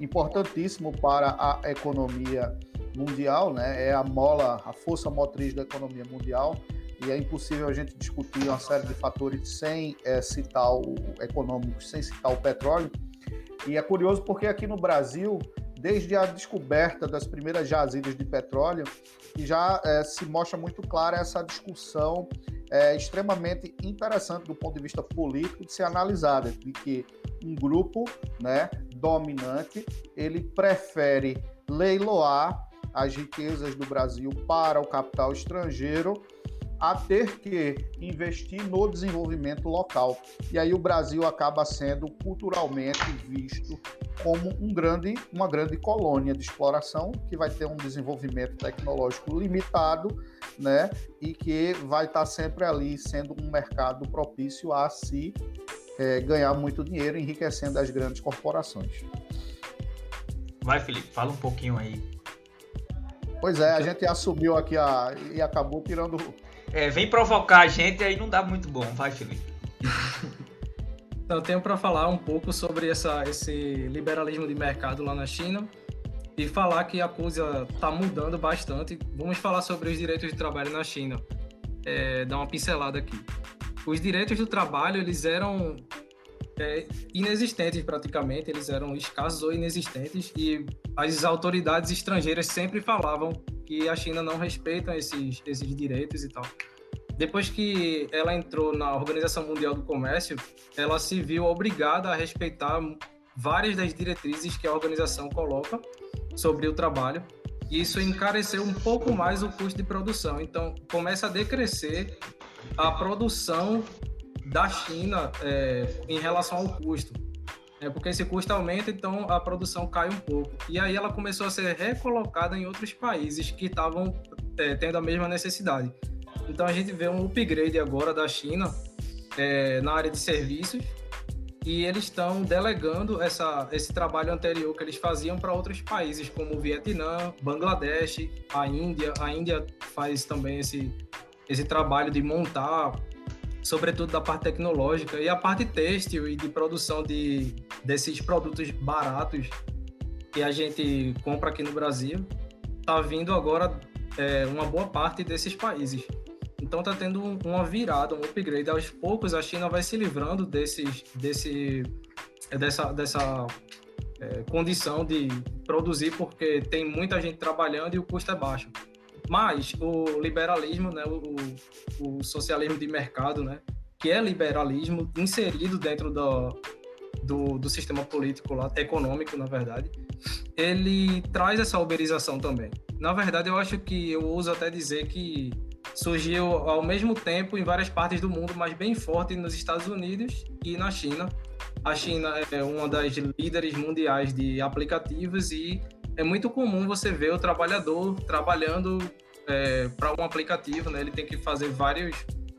importantíssimo para a economia mundial, né? É a mola, a força motriz da economia mundial e é impossível a gente discutir uma série de fatores sem é, citar o econômico, sem citar o petróleo. E é curioso porque aqui no Brasil, desde a descoberta das primeiras jazidas de petróleo, já é, se mostra muito clara essa discussão é, extremamente interessante do ponto de vista político de ser analisada, de que um grupo, né, dominante, ele prefere leiloar as riquezas do Brasil para o capital estrangeiro a ter que investir no desenvolvimento local. E aí o Brasil acaba sendo culturalmente visto como um grande, uma grande colônia de exploração que vai ter um desenvolvimento tecnológico limitado, né? E que vai estar sempre ali sendo um mercado propício a se é, ganhar muito dinheiro, enriquecendo as grandes corporações. Vai, Felipe, fala um pouquinho aí. Pois é, a gente assumiu aqui a, e acabou tirando. É, vem provocar a gente aí não dá muito bom. Vai, Felipe. então, eu tenho para falar um pouco sobre essa, esse liberalismo de mercado lá na China e falar que a coisa está mudando bastante. Vamos falar sobre os direitos de trabalho na China. É, dar uma pincelada aqui os direitos do trabalho eles eram é, inexistentes praticamente, eles eram escassos ou inexistentes e as autoridades estrangeiras sempre falavam que a China não respeita esses, esses direitos e tal. Depois que ela entrou na Organização Mundial do Comércio, ela se viu obrigada a respeitar várias das diretrizes que a organização coloca sobre o trabalho. E isso encareceu um pouco mais o custo de produção. Então, começa a decrescer a produção da China é, em relação ao custo. É, porque esse custo aumenta, então a produção cai um pouco. E aí ela começou a ser recolocada em outros países que estavam é, tendo a mesma necessidade. Então a gente vê um upgrade agora da China é, na área de serviços e eles estão delegando essa, esse trabalho anterior que eles faziam para outros países, como o Vietnã, Bangladesh, a Índia. A Índia faz também esse, esse trabalho de montar, sobretudo da parte tecnológica e a parte têxtil e de produção de, desses produtos baratos que a gente compra aqui no Brasil, está vindo agora é, uma boa parte desses países. Então está tendo uma virada, um upgrade. Aos poucos a China vai se livrando desses, desse, dessa, dessa é, condição de produzir, porque tem muita gente trabalhando e o custo é baixo. Mas o liberalismo, né, o, o socialismo de mercado, né, que é liberalismo inserido dentro do, do, do, sistema político lá, econômico, na verdade, ele traz essa uberização também. Na verdade, eu acho que eu uso até dizer que surgiu ao mesmo tempo em várias partes do mundo, mas bem forte nos Estados Unidos e na China. A China é uma das líderes mundiais de aplicativos e é muito comum você ver o trabalhador trabalhando é, para um aplicativo, né? Ele tem que fazer vários,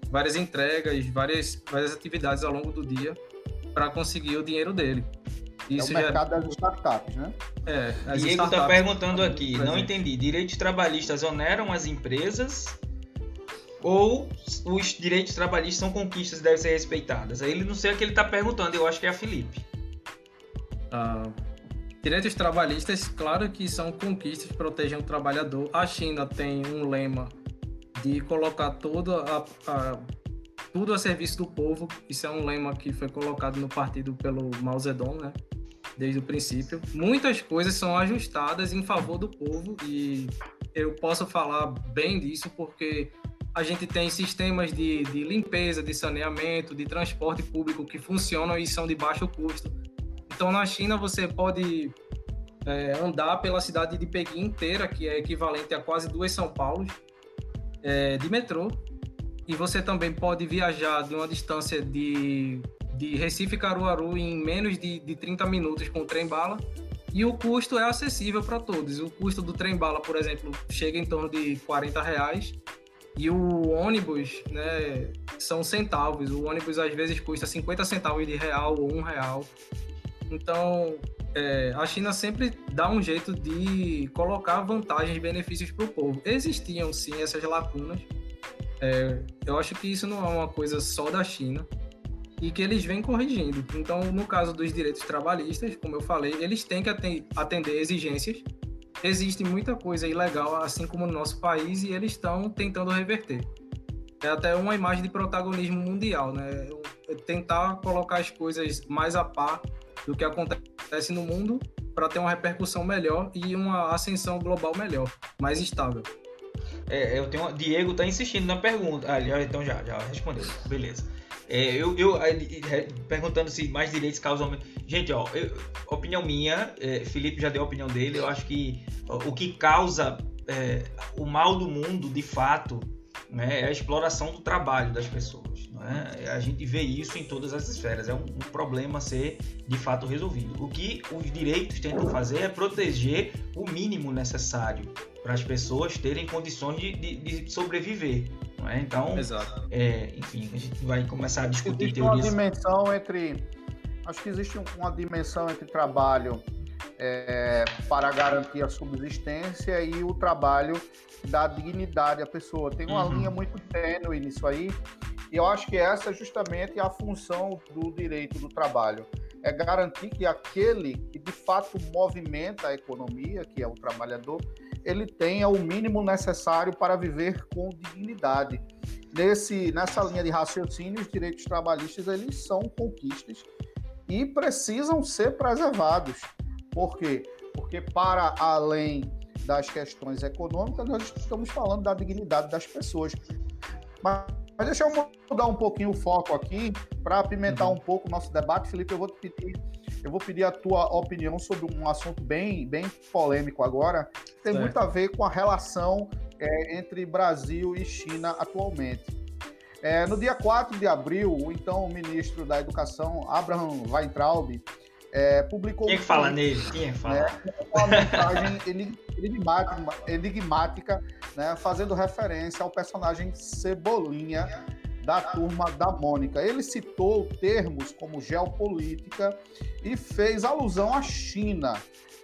várias entregas, várias, várias atividades ao longo do dia para conseguir o dinheiro dele. Isso é o mercado já... das startups, né? É, Diego está perguntando aqui, não entendi. Direitos trabalhistas oneram as empresas ou os direitos trabalhistas são conquistas e devem ser respeitadas? Aí ele não sei o que ele está perguntando, eu acho que é a Felipe. Ah, Direitos trabalhistas, claro que são conquistas que protegem o trabalhador. A China tem um lema de colocar toda a, a, tudo a serviço do povo. Isso é um lema que foi colocado no partido pelo Mao Zedong, né? desde o princípio. Muitas coisas são ajustadas em favor do povo e eu posso falar bem disso porque a gente tem sistemas de, de limpeza, de saneamento, de transporte público que funcionam e são de baixo custo. Então, na China, você pode é, andar pela cidade de Pequim inteira, que é equivalente a quase duas São Paulo, é, de metrô. E você também pode viajar de uma distância de, de Recife Caruaru em menos de, de 30 minutos com o trem-bala. E o custo é acessível para todos. O custo do trem-bala, por exemplo, chega em torno de 40 reais e o ônibus, né, são centavos. O ônibus às vezes custa 50 centavos de real ou um real. Então, é, a China sempre dá um jeito de colocar vantagens e benefícios para o povo. Existiam sim essas lacunas. É, eu acho que isso não é uma coisa só da China e que eles vêm corrigindo. Então, no caso dos direitos trabalhistas, como eu falei, eles têm que atender exigências existe muita coisa ilegal, assim como no nosso país, e eles estão tentando reverter. É até uma imagem de protagonismo mundial, né? É tentar colocar as coisas mais a par do que acontece no mundo para ter uma repercussão melhor e uma ascensão global melhor, mais estável. É, eu tenho, Diego está insistindo na pergunta. Ah, então já, já respondeu. Beleza. É, eu, eu perguntando se mais direitos causam. Gente, ó, eu, opinião minha, é, Felipe já deu a opinião dele. Eu acho que o que causa é, o mal do mundo, de fato, né, é a exploração do trabalho das pessoas. É? A gente vê isso em todas as esferas. É um, um, problema a ser de fato resolvido. O que os direitos tentam fazer é proteger o mínimo necessário para as pessoas terem condições de, de, de sobreviver. É? Então, é, enfim, a gente vai começar a discutir existe teorias. uma dimensão entre. Acho que existe uma dimensão entre trabalho é, para garantir a subsistência e o trabalho da dignidade à pessoa. Tem uma uhum. linha muito tênue nisso aí, e eu acho que essa é justamente a função do direito do trabalho. É garantir que aquele que de fato movimenta a economia, que é o trabalhador, ele tenha o mínimo necessário para viver com dignidade. Nesse, nessa linha de raciocínio, os direitos trabalhistas eles são conquistas e precisam ser preservados. Por quê? Porque para além das questões econômicas, nós estamos falando da dignidade das pessoas. Mas, mas deixa eu mudar um pouquinho o foco aqui para apimentar uhum. um pouco o nosso debate. Felipe, eu vou te pedir eu vou pedir a tua opinião sobre um assunto bem, bem polêmico agora. Tem certo. muito a ver com a relação é, entre Brasil e China atualmente. É, no dia 4 de abril, o então ministro da Educação, Abraham Weintraub, é, publicou. Quem é que fala nele? Quem é fala? É, uma mensagem enigmática, enigmática né, fazendo referência ao personagem Cebolinha da turma da Mônica. Ele citou termos como geopolítica e fez alusão à China,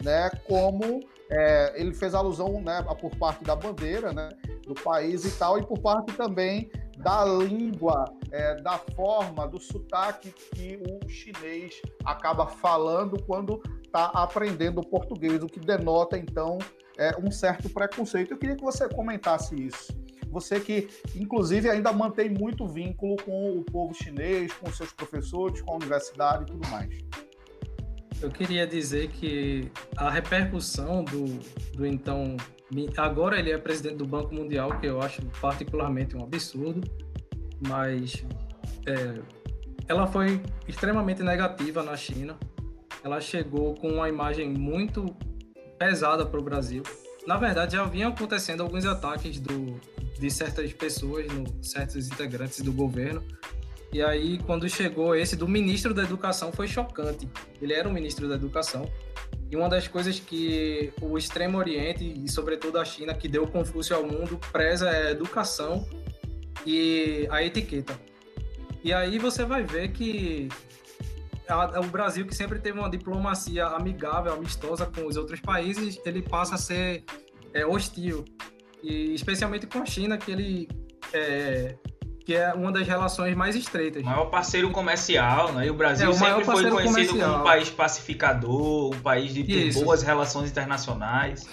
né, como é, ele fez alusão né, por parte da bandeira né, do país e tal, e por parte também da língua, é, da forma, do sotaque que o chinês acaba falando quando está aprendendo português, o que denota, então, é, um certo preconceito. Eu queria que você comentasse isso. Você que, inclusive, ainda mantém muito vínculo com o povo chinês, com seus professores, com a universidade e tudo mais. Eu queria dizer que a repercussão do, do então. Agora ele é presidente do Banco Mundial, que eu acho particularmente um absurdo, mas é, ela foi extremamente negativa na China. Ela chegou com uma imagem muito pesada para o Brasil. Na verdade, já vinham acontecendo alguns ataques do, de certas pessoas, no, certos integrantes do governo. E aí, quando chegou esse do ministro da Educação, foi chocante. Ele era o ministro da Educação. E uma das coisas que o Extremo Oriente, e sobretudo a China, que deu Confúcio ao mundo, preza é a educação e a etiqueta. E aí você vai ver que a, o Brasil, que sempre teve uma diplomacia amigável, amistosa com os outros países, ele passa a ser é, hostil e especialmente com a China, que ele é, que é uma das relações mais estreitas. O maior parceiro comercial, né? E o Brasil é, o sempre foi conhecido comercial. como um país pacificador, um país de ter boas relações internacionais.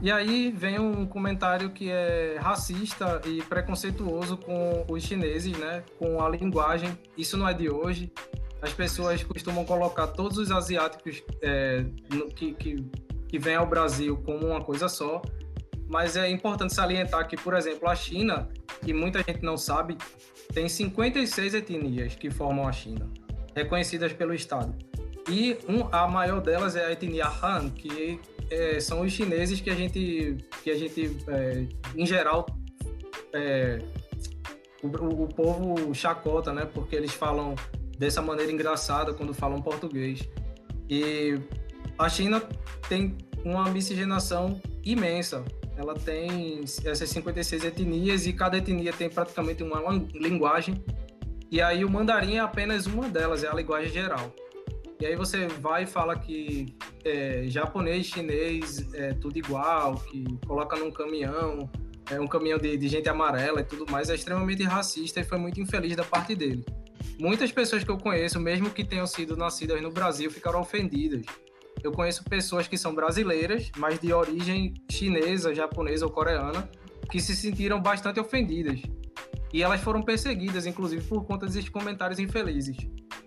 E aí vem um comentário que é racista e preconceituoso com os chineses, né? Com a linguagem. Isso não é de hoje. as pessoas costumam colocar todos os asiáticos é, no, que, que, que vêm ao Brasil como uma coisa só, mas é importante salientar que, por exemplo, a China, que muita gente não sabe, tem 56 etnias que formam a China, reconhecidas pelo Estado. E um, a maior delas é a etnia Han, que é, são os chineses que a gente, que a gente é, em geral, é, o, o, povo chacota, né? Porque eles falam dessa maneira engraçada quando falam português. E a China tem uma miscigenação imensa. Ela tem essas 56 etnias e cada etnia tem praticamente uma linguagem. E aí o mandarim é apenas uma delas, é a linguagem geral. E aí você vai e fala que é, japonês, chinês é tudo igual, que coloca num caminhão, é um caminhão de, de gente amarela e tudo mais, é extremamente racista e foi muito infeliz da parte dele. Muitas pessoas que eu conheço, mesmo que tenham sido nascidas no Brasil, ficaram ofendidas. Eu conheço pessoas que são brasileiras, mas de origem chinesa, japonesa ou coreana, que se sentiram bastante ofendidas. E elas foram perseguidas, inclusive, por conta desses comentários infelizes.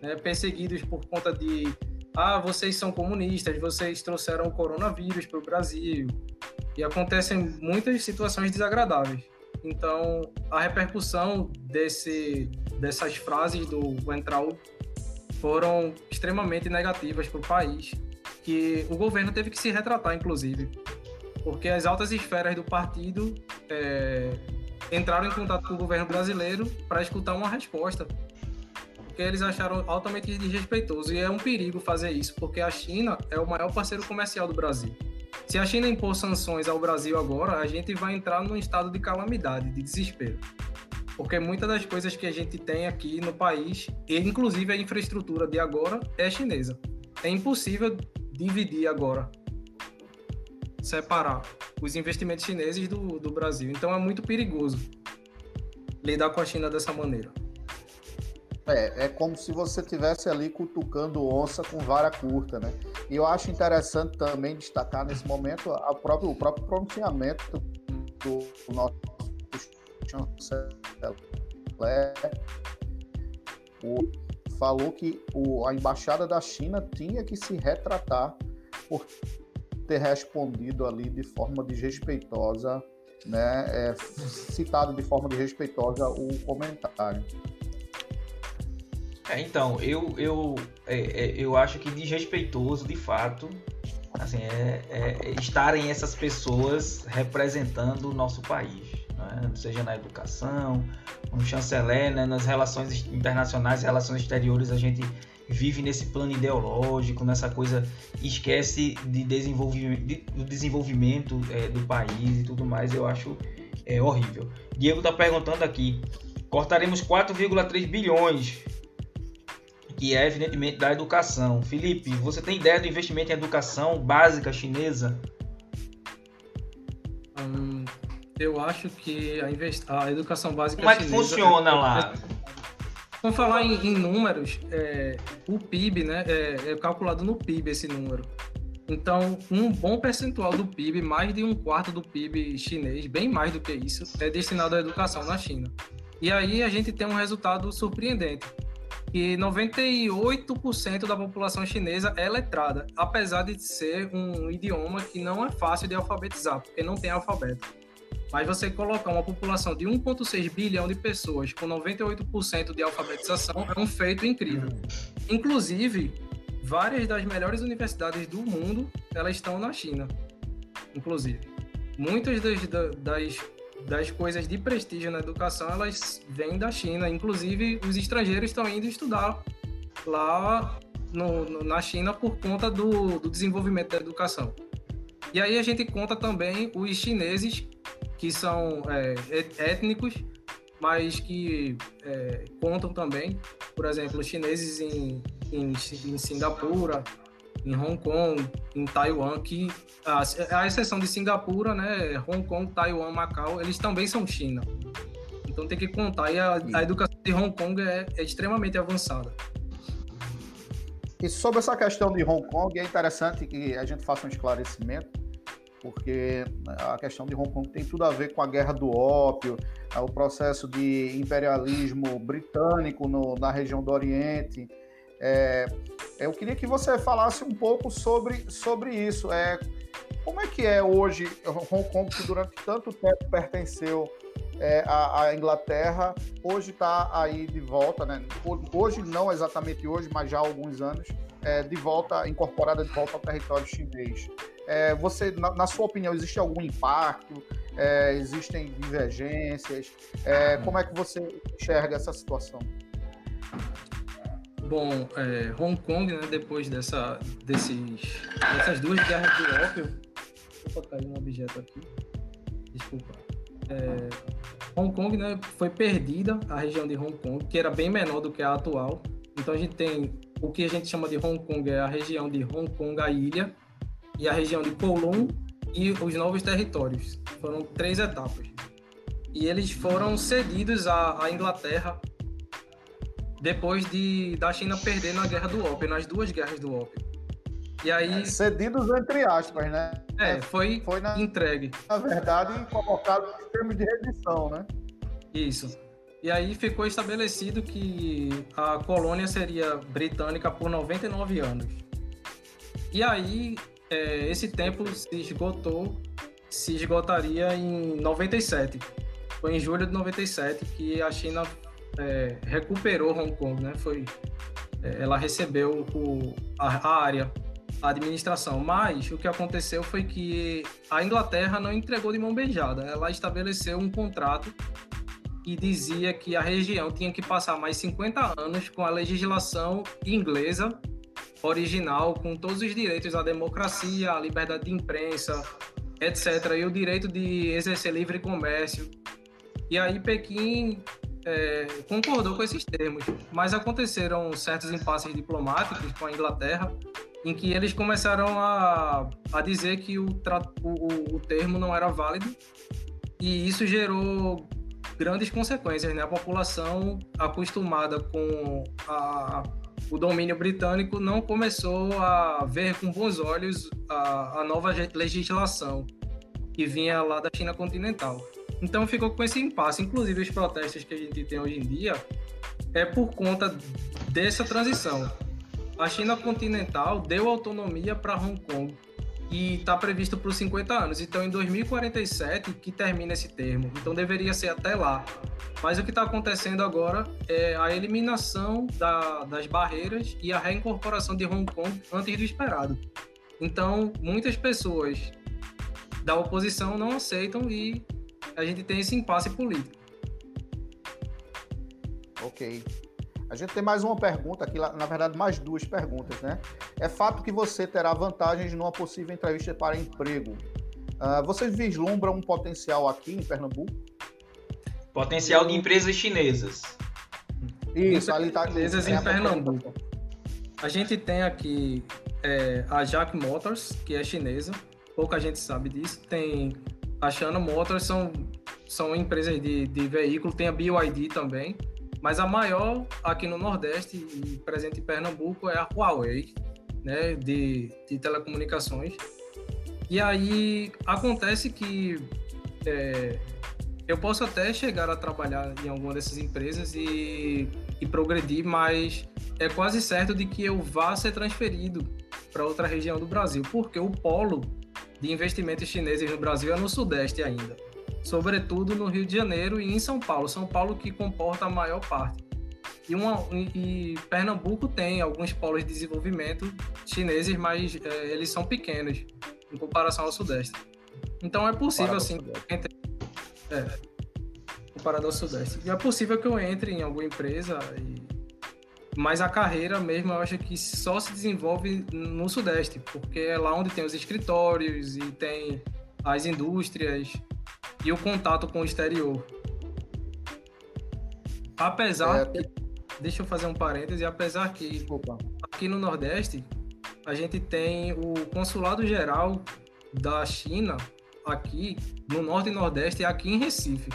Né? Perseguidos por conta de ah, vocês são comunistas, vocês trouxeram o coronavírus para o Brasil. E acontecem muitas situações desagradáveis. Então, a repercussão desse, dessas frases do Ventral foram extremamente negativas para o país, que o governo teve que se retratar, inclusive, porque as altas esferas do partido é, entraram em contato com o governo brasileiro para escutar uma resposta porque eles acharam altamente desrespeitoso. E é um perigo fazer isso, porque a China é o maior parceiro comercial do Brasil. Se a China impor sanções ao Brasil agora, a gente vai entrar num estado de calamidade, de desespero. Porque muitas das coisas que a gente tem aqui no país, e inclusive a infraestrutura de agora, é chinesa. É impossível dividir agora, separar os investimentos chineses do, do Brasil. Então é muito perigoso lidar com a China dessa maneira. É, é como se você tivesse ali cutucando onça com vara curta, né? E eu acho interessante também destacar nesse momento a próprio, o próprio pronunciamento do, do nosso chanceler, o, falou que o, a embaixada da China tinha que se retratar por ter respondido ali de forma desrespeitosa, né? É, citado de forma desrespeitosa o comentário. É, então, eu, eu, é, é, eu acho que desrespeitoso, de fato, assim, é, é, estarem essas pessoas representando o nosso país, né? seja na educação, no chanceler, né? nas relações internacionais, relações exteriores, a gente vive nesse plano ideológico, nessa coisa, esquece de desenvolvimento, de, do desenvolvimento é, do país e tudo mais, eu acho é, horrível. Diego está perguntando aqui, cortaremos 4,3 bilhões que é evidentemente da educação. Felipe, você tem ideia do investimento em educação básica chinesa? Hum, eu acho que a, invest... a educação básica Como é que funciona lá? Vamos falar em, em números, é, o PIB, né, é, é calculado no PIB esse número. Então, um bom percentual do PIB, mais de um quarto do PIB chinês, bem mais do que isso, é destinado à educação na China. E aí a gente tem um resultado surpreendente que 98% da população chinesa é letrada, apesar de ser um idioma que não é fácil de alfabetizar, porque não tem alfabeto. Mas você colocar uma população de 1,6 bilhão de pessoas com 98% de alfabetização é um feito incrível. Inclusive, várias das melhores universidades do mundo elas estão na China, inclusive. Muitas das, das das coisas de prestígio na educação, elas vêm da China. Inclusive, os estrangeiros estão indo estudar lá no, no, na China por conta do, do desenvolvimento da educação. E aí a gente conta também os chineses, que são é, étnicos, mas que é, contam também, por exemplo, os chineses em, em, em Singapura, em Hong Kong, em Taiwan, que a, a exceção de Singapura, né, Hong Kong, Taiwan, Macau, eles também são China. Então tem que contar. E a, a educação de Hong Kong é, é, extremamente avançada. E sobre essa questão de Hong Kong, é interessante que a gente faça um esclarecimento, porque a questão de Hong Kong tem tudo a ver com a guerra do ópio, o processo de imperialismo britânico no, na região do Oriente, É, eu queria que você falasse um pouco sobre, sobre isso. É, como é que é hoje Hong Kong, que durante tanto tempo pertenceu é, Inglaterra, hoje está aí de volta, né? Hoje, não exatamente hoje, mas já há alguns anos, é, de volta, incorporada de volta ao território chinês. É, você, na, na, sua opinião, existe algum impacto? É, existem divergências? É, como é que você enxerga essa situação? Bom, é, Hong Kong, né, depois dessa, desses, dessas duas guerras do ópio, Opa, caiu um objeto aqui. Desculpa. É, Hong Kong né, foi perdida, a região de Hong Kong, que era bem menor do que a atual. Então a gente tem o que a gente chama de Hong Kong, é a região de Hong Kong, a ilha, e a região de Kowloon e os novos territórios. Foram três etapas. E eles foram cedidos à, à Inglaterra depois de da China perder na Guerra do Ópio, nas duas guerras do Ópio. E aí. É, cedidos entre aspas, né? É, foi, foi na, entregue. Na verdade, colocado em termos de rendição, né? Isso. E aí ficou estabelecido que a colônia seria britânica por 99 anos. E aí, é, esse tempo se esgotou, se esgotaria em 97. Foi em julho de 97 que a China é, recuperou Hong Kong, né? Foi, é, ela recebeu o, a, a área a administração. Mas o que aconteceu foi que a Inglaterra não entregou de mão beijada. Ela estabeleceu um contrato que dizia que a região tinha que passar mais 50 anos com a legislação inglesa original, com todos os direitos à democracia, à liberdade de imprensa, etc., e o direito de exercer livre comércio. E aí Pequim é, concordou com esses termos, mas aconteceram certos impasses diplomáticos com a Inglaterra em que eles começaram a, a dizer que o, o, o termo não era válido e isso gerou grandes consequências. Né? A população acostumada com a, o domínio britânico não começou a ver com bons olhos a, a nova legislação que vinha lá da China continental. Então ficou com esse impasse. Inclusive os protestos que a gente tem hoje em dia é por conta dessa transição a China continental deu autonomia para Hong Kong e está previsto para os 50 anos. Então, em 2047 que termina esse termo. Então, deveria ser até lá. Mas o que está acontecendo agora é a eliminação da, das barreiras e a reincorporação de Hong Kong antes do esperado. Então, muitas pessoas da oposição não aceitam e a gente tem esse impasse político. Ok. A gente tem mais uma pergunta aqui, na verdade, mais duas perguntas, né? É fato que você terá vantagens numa possível entrevista para emprego. Uh, você vislumbra um potencial aqui em Pernambuco? Potencial de empresas chinesas. Isso, ali está. Chinesas em Pernambuco. A gente tem aqui é, a Jack Motors, que é chinesa. Pouca gente sabe disso. Tem a China Motors, são, são empresas de, de veículo. Tem a BYD também mas a maior aqui no Nordeste e presente em Pernambuco é a Huawei, né, de, de telecomunicações. E aí acontece que é, eu posso até chegar a trabalhar em alguma dessas empresas e, e progredir, mas é quase certo de que eu vá ser transferido para outra região do Brasil, porque o polo de investimentos chineses no Brasil é no Sudeste ainda sobretudo no Rio de Janeiro e em São Paulo. São Paulo que comporta a maior parte. E, uma, e Pernambuco tem alguns polos de desenvolvimento chineses, mas é, eles são pequenos em comparação ao Sudeste. Então é possível, assim, entre, é, comparado ao Sudeste. E é possível que eu entre em alguma empresa, e, mas a carreira mesmo eu acho que só se desenvolve no Sudeste, porque é lá onde tem os escritórios e tem as indústrias e o contato com o exterior. Apesar é, que, deixa eu fazer um parêntese, apesar que Desculpa. aqui no Nordeste a gente tem o consulado geral da China aqui no Norte e Nordeste, aqui em Recife,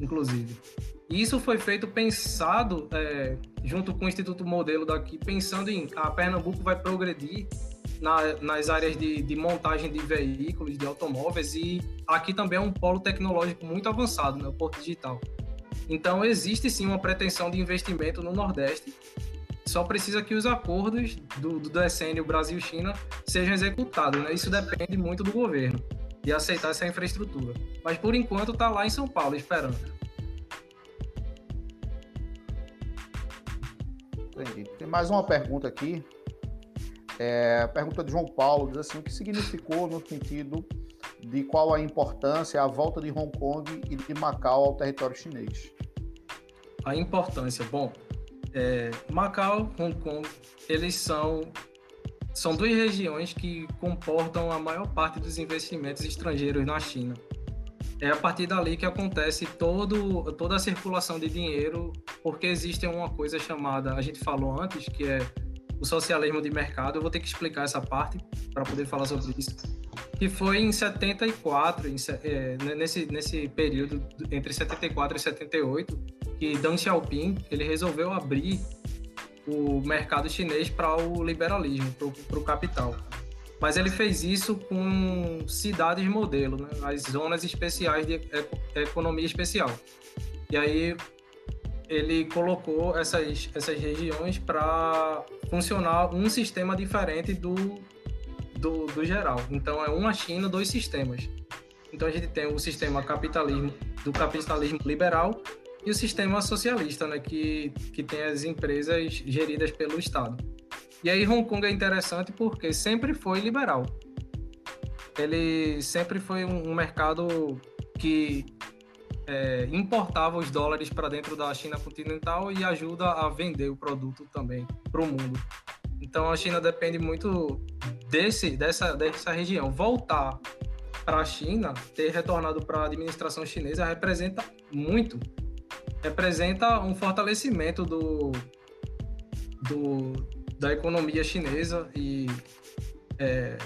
inclusive. E isso foi feito pensado é, junto com o Instituto Modelo daqui, pensando em a Pernambuco vai progredir na, nas áreas de, de, montagem de veículos, de automóveis, e aqui também é um polo tecnológico muito avançado, né, o Porto Digital. Então, existe sim uma pretensão de investimento no Nordeste, só precisa que os acordos do, do DSN, o Brasil-China, sejam executados. Né? Isso depende muito do governo de aceitar essa infraestrutura. Mas por enquanto está lá em São Paulo esperando. Entendi. Tem mais uma pergunta aqui. É, pergunta de João Paulo diz assim: o que significou no sentido de qual a importância a volta de Hong Kong e de Macau ao território chinês? A importância, bom, é, Macau, Hong Kong, eles são são duas regiões que comportam a maior parte dos investimentos estrangeiros na China. É a partir dali que acontece todo, toda a circulação de dinheiro, porque existe uma coisa chamada, a gente falou antes, que é o socialismo de mercado. Eu vou ter que explicar essa parte para poder falar sobre isso. Que foi em 74, em, é, nesse, nesse período entre 74 e 78, que Deng Xiaoping ele resolveu abrir o mercado chinês para o liberalismo, para o capital. Mas ele fez isso com cidades modelo, né? as zonas especiais de economia especial. E aí ele colocou essas, essas regiões para funcionar um sistema diferente do, do, do, geral. Então é uma China, dois sistemas. Então a gente tem o sistema capitalismo do capitalismo liberal e o sistema socialista, né, que, que tem as empresas geridas pelo Estado. E aí Hong Kong é interessante porque sempre foi liberal. Ele sempre foi um, um mercado que é, importava os dólares para dentro da China continental e ajuda a vender o produto também para o mundo. Então a China depende muito desse, dessa, dessa região. Voltar para a China, ter retornado para a administração chinesa, representa muito. Representa um fortalecimento do, do, da economia chinesa e é,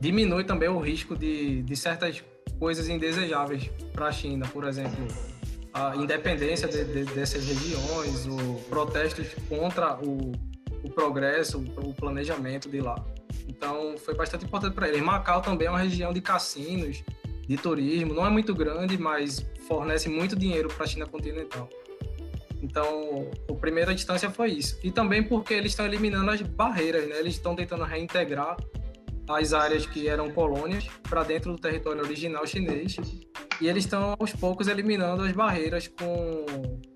diminui também o risco de, de certas coisas indesejáveis para a China, por exemplo, a independência de, de, dessas regiões, o protestos contra o, o progresso, o planejamento de lá. Então, foi bastante importante para eles. Macau também é uma região de cassinos, de turismo, não é muito grande, mas fornece muito dinheiro para a China continental. Então, a primeira distância foi isso. E também porque eles estão eliminando as barreiras, né? Eles estão tentando reintegrar as áreas que eram colônias para dentro do território original chinês e eles estão aos poucos eliminando as barreiras com,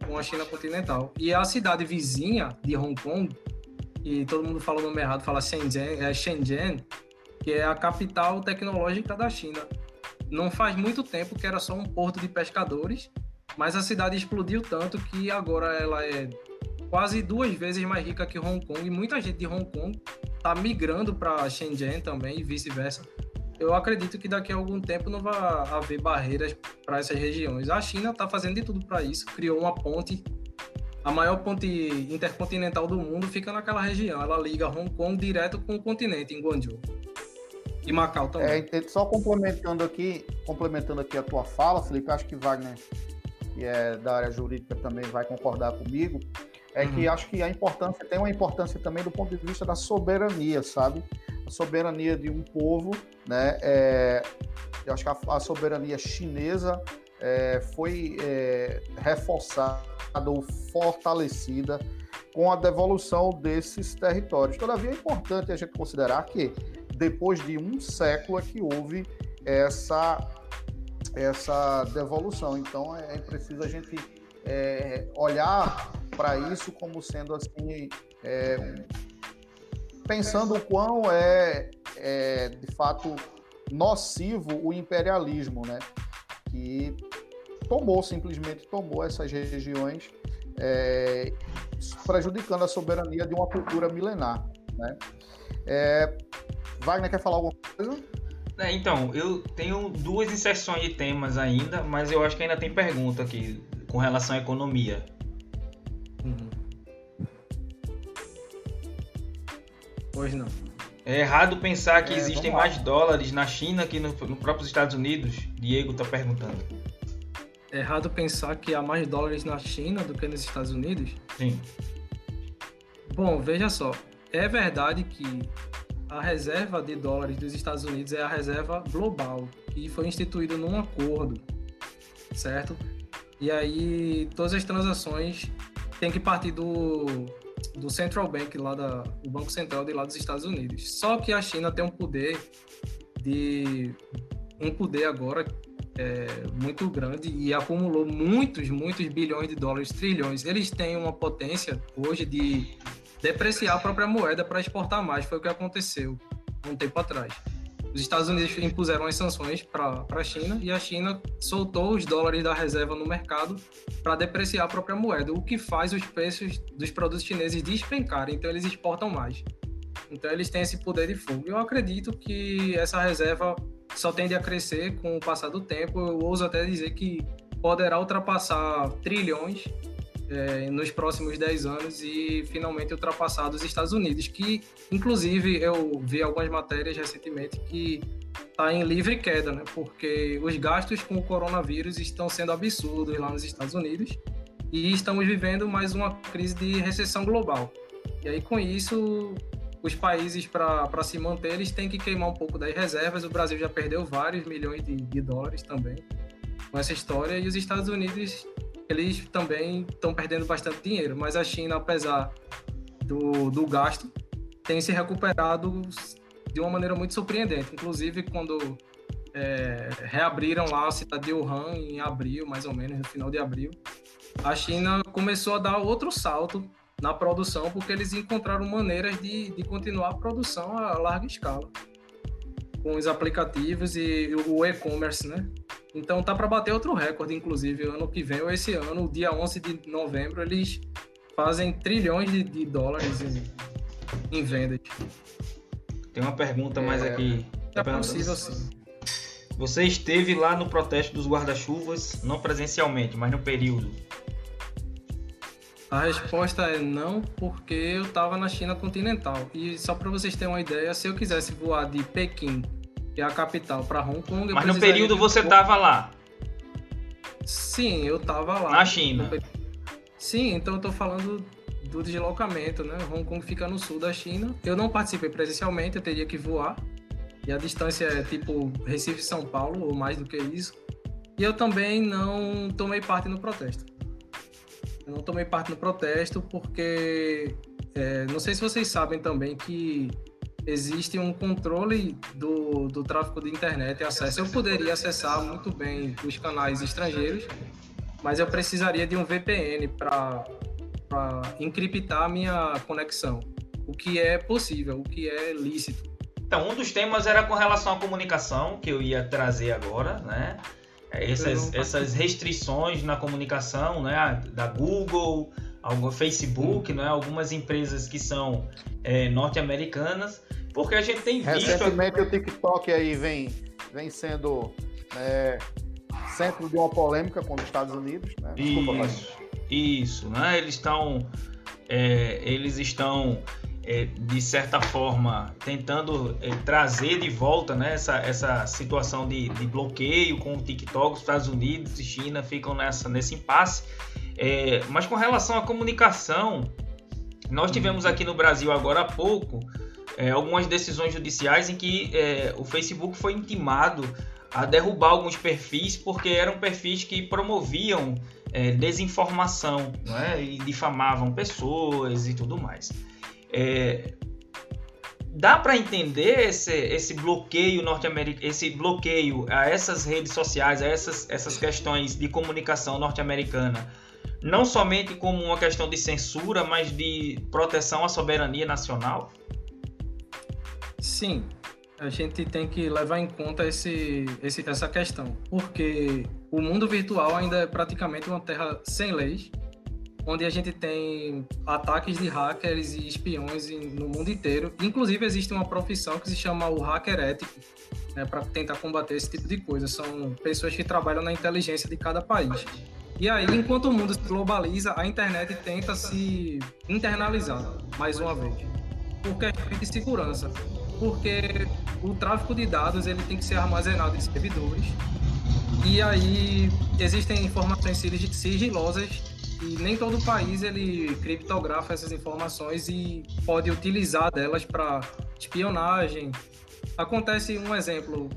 com a China continental. E a cidade vizinha de Hong Kong, e todo mundo fala o nome errado, fala Shenzhen, é Shenzhen, que é a capital tecnológica da China. Não faz muito tempo que era só um porto de pescadores, mas a cidade explodiu tanto que agora ela é quase duas vezes mais rica que Hong Kong e muita gente de Hong Kong está migrando para Shenzhen também e vice-versa. Eu acredito que daqui a algum tempo não vai haver barreiras para essas regiões. A China está fazendo de tudo para isso, criou uma ponte. A maior ponte intercontinental do mundo fica naquela região. Ela liga Hong Kong direto com o continente, em Guangzhou. E Macau também. É, só complementando aqui, complementando aqui a tua fala, Felipe, acho que Wagner, que é da área jurídica, também vai concordar comigo é uhum. que acho que a importância tem uma importância também do ponto de vista da soberania, sabe? A soberania de um povo, né? É, eu acho que a, a soberania chinesa é, foi é, reforçada ou fortalecida com a devolução desses territórios. Todavia, é importante a gente considerar que depois de um século é que houve essa, essa devolução. Então, é, é preciso a gente é, olhar para isso como sendo assim, é, pensando o quão é, é, de fato nocivo o imperialismo, né? Que tomou, simplesmente tomou essas regiões, é, prejudicando a soberania de uma cultura milenar, né? É, Wagner quer falar alguma coisa? É, então, eu tenho duas inserções de temas ainda, mas eu acho que ainda tem pergunta aqui com relação à economia. Pois não. É errado pensar que é, existem mais dólares na China que nos no próprios Estados Unidos? Diego está perguntando. É errado pensar que há mais dólares na China do que nos Estados Unidos? Sim. Bom, veja só. É verdade que a reserva de dólares dos Estados Unidos é a reserva global e foi instituída num acordo, certo? E aí todas as transações tem que partir do, do Central Bank lá da o Banco Central de lá dos Estados Unidos. Só que a China tem um poder de um poder agora é, muito grande e acumulou muitos, muitos bilhões de dólares, trilhões. Eles têm uma potência hoje de depreciar a própria moeda para exportar mais. Foi o que aconteceu um tempo atrás. Os Estados Unidos impuseram as sanções para a China e a China soltou os dólares da reserva no mercado para depreciar a própria moeda, o que faz os preços dos produtos chineses despencarem, então eles exportam mais. Então eles têm esse poder de fogo. Eu acredito que essa reserva só tende a crescer com o passar do tempo. Eu ouso até dizer que poderá ultrapassar trilhões é, nos próximos 10 anos e finalmente ultrapassar os Estados Unidos, que inclusive eu vi algumas matérias recentemente que está em livre queda, né? porque os gastos com o coronavírus estão sendo absurdos lá nos Estados Unidos e estamos vivendo mais uma crise de recessão global. E aí com isso os países para se manter eles têm que queimar um pouco das reservas. O Brasil já perdeu vários milhões de, de dólares também com essa história e os Estados Unidos eles também estão perdendo bastante dinheiro, mas a China, apesar do, do gasto, tem se recuperado de uma maneira muito surpreendente. Inclusive, quando é, reabriram lá a cidade de Wuhan em abril, mais ou menos, no final de abril, a China começou a dar outro salto na produção, porque eles encontraram maneiras de, de continuar a produção a larga escala, com os aplicativos e o e-commerce, né? Então tá para bater outro recorde, inclusive, ano que vem ou esse ano, dia 11 de novembro, eles fazem trilhões de, de dólares em, em, vendas. Tem uma pergunta é, mais aqui. É possível sim. Você esteve lá no protesto dos guarda-chuvas, não presencialmente, mas no período. A resposta é não, porque eu estava na China continental. E só para vocês terem uma ideia, se eu quisesse voar de Pequim que é a capital, para Hong Kong. Mas no período você estava lá? Sim, eu estava lá. Na China? Sim, então eu estou falando do deslocamento, né? Hong Kong fica no sul da China. Eu não participei presencialmente, eu teria que voar. E a distância é tipo Recife-São Paulo, ou mais do que isso. E eu também não tomei parte no protesto. Não tomei parte no protesto porque. É, não sei se vocês sabem também que existe um controle do, do tráfego de internet e acesso. Eu poderia acessar muito bem os canais estrangeiros, mas eu precisaria de um VPN para encriptar a minha conexão, o que é possível, o que é lícito. Então, um dos temas era com relação à comunicação, que eu ia trazer agora, né? Essas, essas restrições na comunicação, né? Da Google, Facebook, né? Algumas empresas que são é, norte-americanas porque a gente tem visto. Recentemente o TikTok aí vem, vem sendo é, centro de uma polêmica com os Estados Unidos. Né? Desculpa, isso, isso, né? Eles estão. É, eles estão. É, de certa forma, tentando é, trazer de volta né, essa, essa situação de, de, bloqueio com o TikTok, os Estados Unidos e China ficam nessa, nesse impasse. É, mas com relação à comunicação, nós tivemos aqui no Brasil agora há pouco é, algumas decisões judiciais em que é, o Facebook foi intimado a derrubar alguns perfis porque eram perfis que promoviam é, desinformação é? e difamavam pessoas e tudo mais. É, dá para entender esse, esse bloqueio norte-americano, esse bloqueio a essas redes sociais, a essas, essas questões de comunicação norte-americana, não somente como uma questão de censura, mas de proteção à soberania nacional? Sim, a gente tem que levar em conta esse, esse, essa questão, porque o mundo virtual ainda é praticamente uma terra sem leis, onde a gente tem ataques de hackers e espiões no mundo inteiro. Inclusive, existe uma profissão que se chama o hacker ético, né, para tentar combater esse tipo de coisa. São pessoas que trabalham na inteligência de cada país. E aí, enquanto o mundo se globaliza, a internet tenta se internalizar, mais uma vez, por questão de segurança porque o tráfego de dados ele tem que ser armazenado em servidores e aí existem informações sigilosas e nem todo país ele criptografa essas informações e pode utilizar delas para espionagem. Acontece um exemplo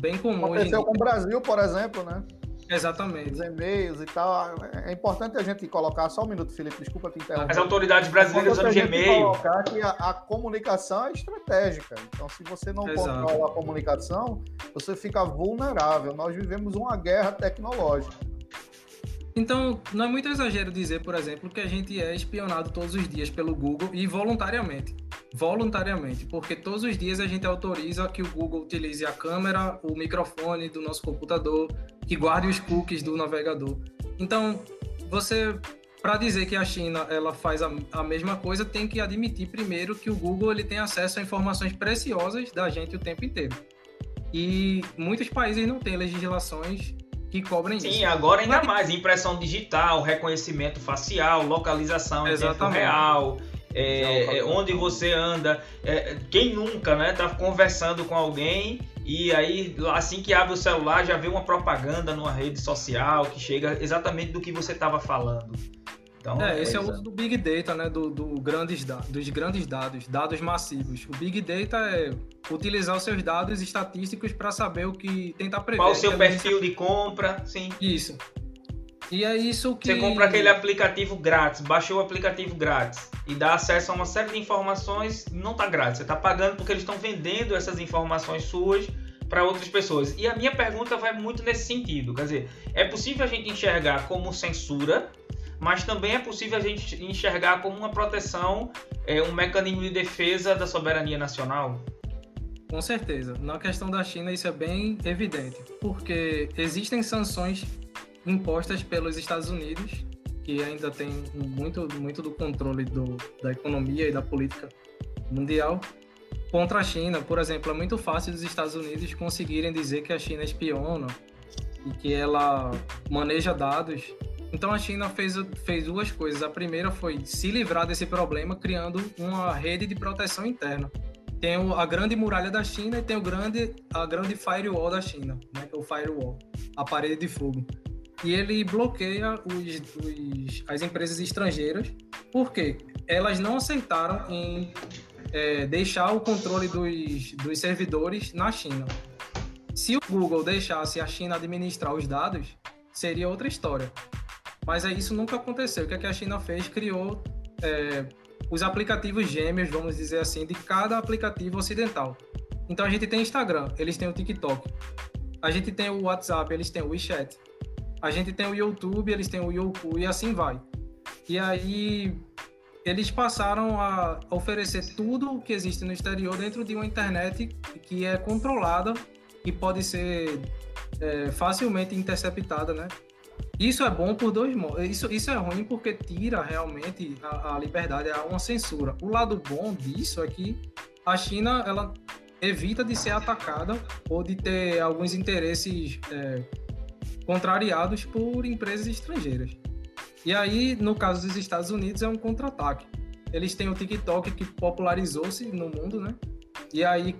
bem comum. Aconteceu com o Brasil, por exemplo, né? Exatamente. Os e-mails e tal. É importante a gente colocar, só um minuto, Felipe, desculpa te interromper. As autoridades brasileiras usam Gmail. colocar que a, a, comunicação é estratégica. Então, se você não Exato. controla a comunicação, você fica vulnerável. Nós vivemos uma guerra tecnológica. Então, não é muito exagero dizer, por exemplo, que a gente é espionado todos os dias pelo Google e voluntariamente. Voluntariamente, porque todos os dias a gente autoriza que o Google utilize a câmera, o microfone do nosso computador, que guarde os cookies do navegador. Então, você para dizer que a China ela faz a, a, mesma coisa, tem que admitir primeiro que o Google ele tem acesso a informações preciosas da gente o tempo inteiro. E muitos países não têm legislações que cobrem Sim, isso. Sim, agora ainda mais. Impressão digital, reconhecimento facial, localização em tempo real. É, é, onde você anda, é, quem nunca, né, tá conversando com alguém e aí assim que abre o celular já vê uma propaganda numa rede social que chega exatamente do que você estava falando. Então, é, esse é o uso do Big Data, né? Do, do grandes, dos grandes dados, dados massivos. O Big Data é utilizar os seus dados estatísticos para saber o que tentar prever. Qual o seu perfil de compra, sim. Isso. E é isso que. Você compra aquele aplicativo grátis, baixou o aplicativo grátis e dá acesso a uma série de informações, não está grátis, você está pagando porque eles estão vendendo essas informações suas para outras pessoas. E a minha pergunta vai muito nesse sentido, quer dizer, é possível a gente enxergar como censura mas também é possível a gente enxergar como uma proteção, é, um mecanismo de defesa da soberania nacional? Com certeza. Na questão da China, isso é bem evidente, porque existem sanções impostas pelos Estados Unidos, que ainda tem muito, muito do controle do, da economia e da política mundial, contra a China. Por exemplo, é muito fácil dos Estados Unidos conseguirem dizer que a China espiona e que ela maneja dados então a China fez, fez duas coisas. A primeira foi se livrar desse problema criando uma rede de proteção interna. Tem a grande muralha da China e tem o grande, a grande firewall da China, né, o firewall, a parede de fogo. E ele bloqueia os, os, as empresas estrangeiras, porque elas não aceitaram em é, deixar o controle dos, dos servidores na China. Se o Google deixasse a China administrar os dados, seria outra história. Mas é, isso nunca aconteceu. O que, é que a China fez? Criou é, os aplicativos gêmeos, vamos dizer assim, de cada aplicativo ocidental. Então a gente tem Instagram, eles têm o TikTok. A gente tem o WhatsApp, eles têm o WeChat. A gente tem o YouTube, eles têm o Youku e assim vai. E aí eles passaram a oferecer tudo o que existe no exterior dentro de uma internet que é controlada e pode ser é, facilmente interceptada, né? Isso é bom por dois modos. Isso, isso é ruim porque tira realmente a, a, liberdade, há uma censura. O lado bom disso é que a China ela evita de ser atacada ou de ter alguns interesses é, contrariados por empresas estrangeiras. E aí, no caso dos Estados Unidos, é um contra-ataque. Eles têm o TikTok que popularizou-se no mundo, né? E aí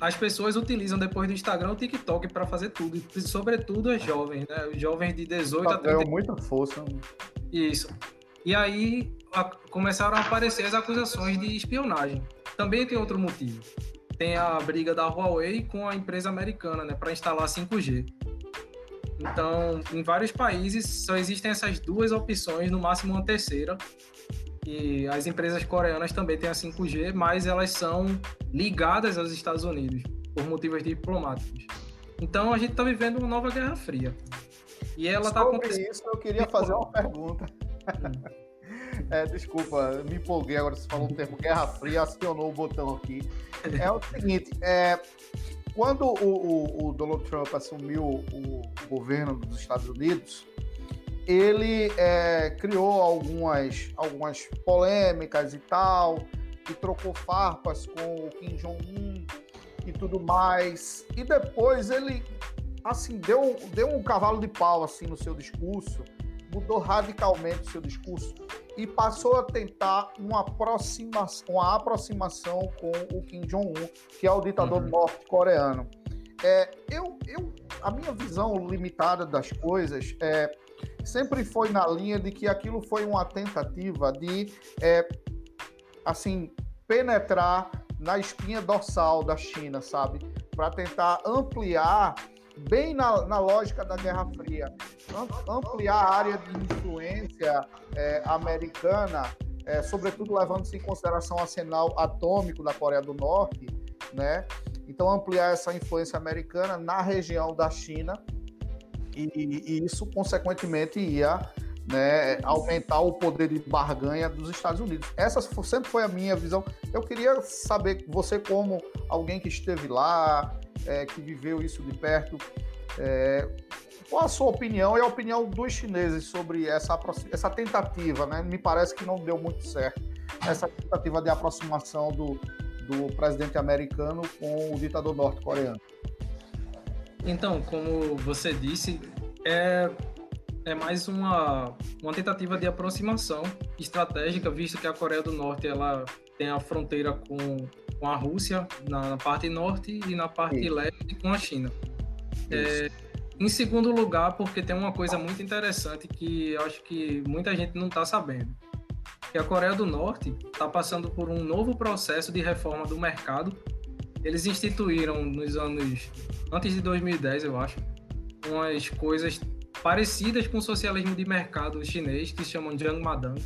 as pessoas utilizam depois do Instagram o TikTok para fazer tudo, sobretudo as jovens, né? Os jovens de 18 a 30. muita força. Isso. E aí a, começaram a aparecer as acusações de espionagem. Também tem outro motivo. Tem a briga da Huawei com a empresa americana, né, para instalar 5G. Então, em vários países só existem essas duas opções, no máximo uma terceira, e as empresas coreanas também têm a 5G, mas elas são ligadas aos Estados Unidos por motivos diplomáticos. Então a gente está vivendo uma nova Guerra Fria. E ela está acontecendo. isso eu queria fazer uma pergunta. É, desculpa, me empolguei agora. Você falou o termo Guerra Fria, acionou o botão aqui. É o seguinte: é, quando o, o, o Donald Trump assumiu o governo dos Estados Unidos, ele é, criou algumas, algumas polêmicas e tal, e trocou farpas com o Kim Jong-un e tudo mais. E depois ele, assim, deu, deu um cavalo de pau assim no seu discurso, mudou radicalmente o seu discurso e passou a tentar uma aproximação, uma aproximação com o Kim Jong-un, que é o ditador uhum. norte-coreano. É, eu, eu, a minha visão limitada das coisas é sempre foi na linha de que aquilo foi uma tentativa de, é, assim, penetrar na espinha dorsal da China, sabe? Para tentar ampliar bem na, na lógica da Guerra Fria, ampliar a área de influência é, americana, é, sobretudo levando-se em consideração o arsenal atômico da Coreia do Norte, né? Então, ampliar essa influência americana na região da China, e, e isso, consequentemente, ia né, aumentar o poder de barganha dos Estados Unidos. Essa sempre foi a minha visão. Eu queria saber, você como alguém que esteve lá, é, que viveu isso de perto, é, qual a sua opinião e a opinião dos chineses sobre essa, essa tentativa? Né? Me parece que não deu muito certo, essa tentativa de aproximação do, do presidente americano com o ditador norte-coreano. Então, como você disse, é, é mais uma, uma tentativa de aproximação estratégica, visto que a Coreia do Norte ela tem a fronteira com, com a Rússia na, na parte norte e na parte Isso. leste com a China. É, em segundo lugar, porque tem uma coisa muito interessante que acho que muita gente não está sabendo. Que a Coreia do Norte está passando por um novo processo de reforma do mercado. Eles instituíram nos anos antes de 2010, eu acho, umas coisas parecidas com o socialismo de mercado chinês, que chamam Jiangmadang.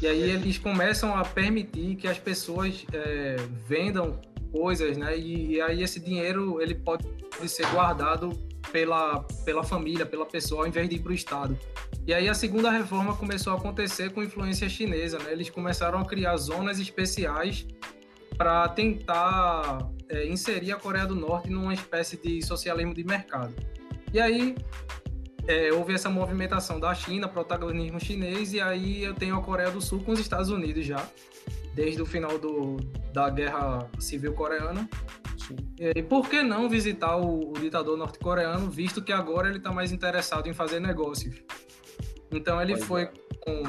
E aí eles começam a permitir que as pessoas é, vendam coisas, né? E, e, aí esse dinheiro ele pode ser guardado pela, pela família, pela pessoa, ao invés de ir para o Estado. E aí a segunda reforma começou a acontecer com influência chinesa, né? Eles começaram a criar zonas especiais para tentar é, inserir a Coreia do Norte numa espécie de socialismo de mercado. E aí é, houve essa movimentação da China, protagonismo chinês, e aí eu tenho a Coreia do Sul com os Estados Unidos já, desde o final do, da Guerra Civil Coreana. Sim. E por que não visitar o, o ditador norte-coreano, visto que agora ele está mais interessado em fazer negócios? Então ele foi é. com,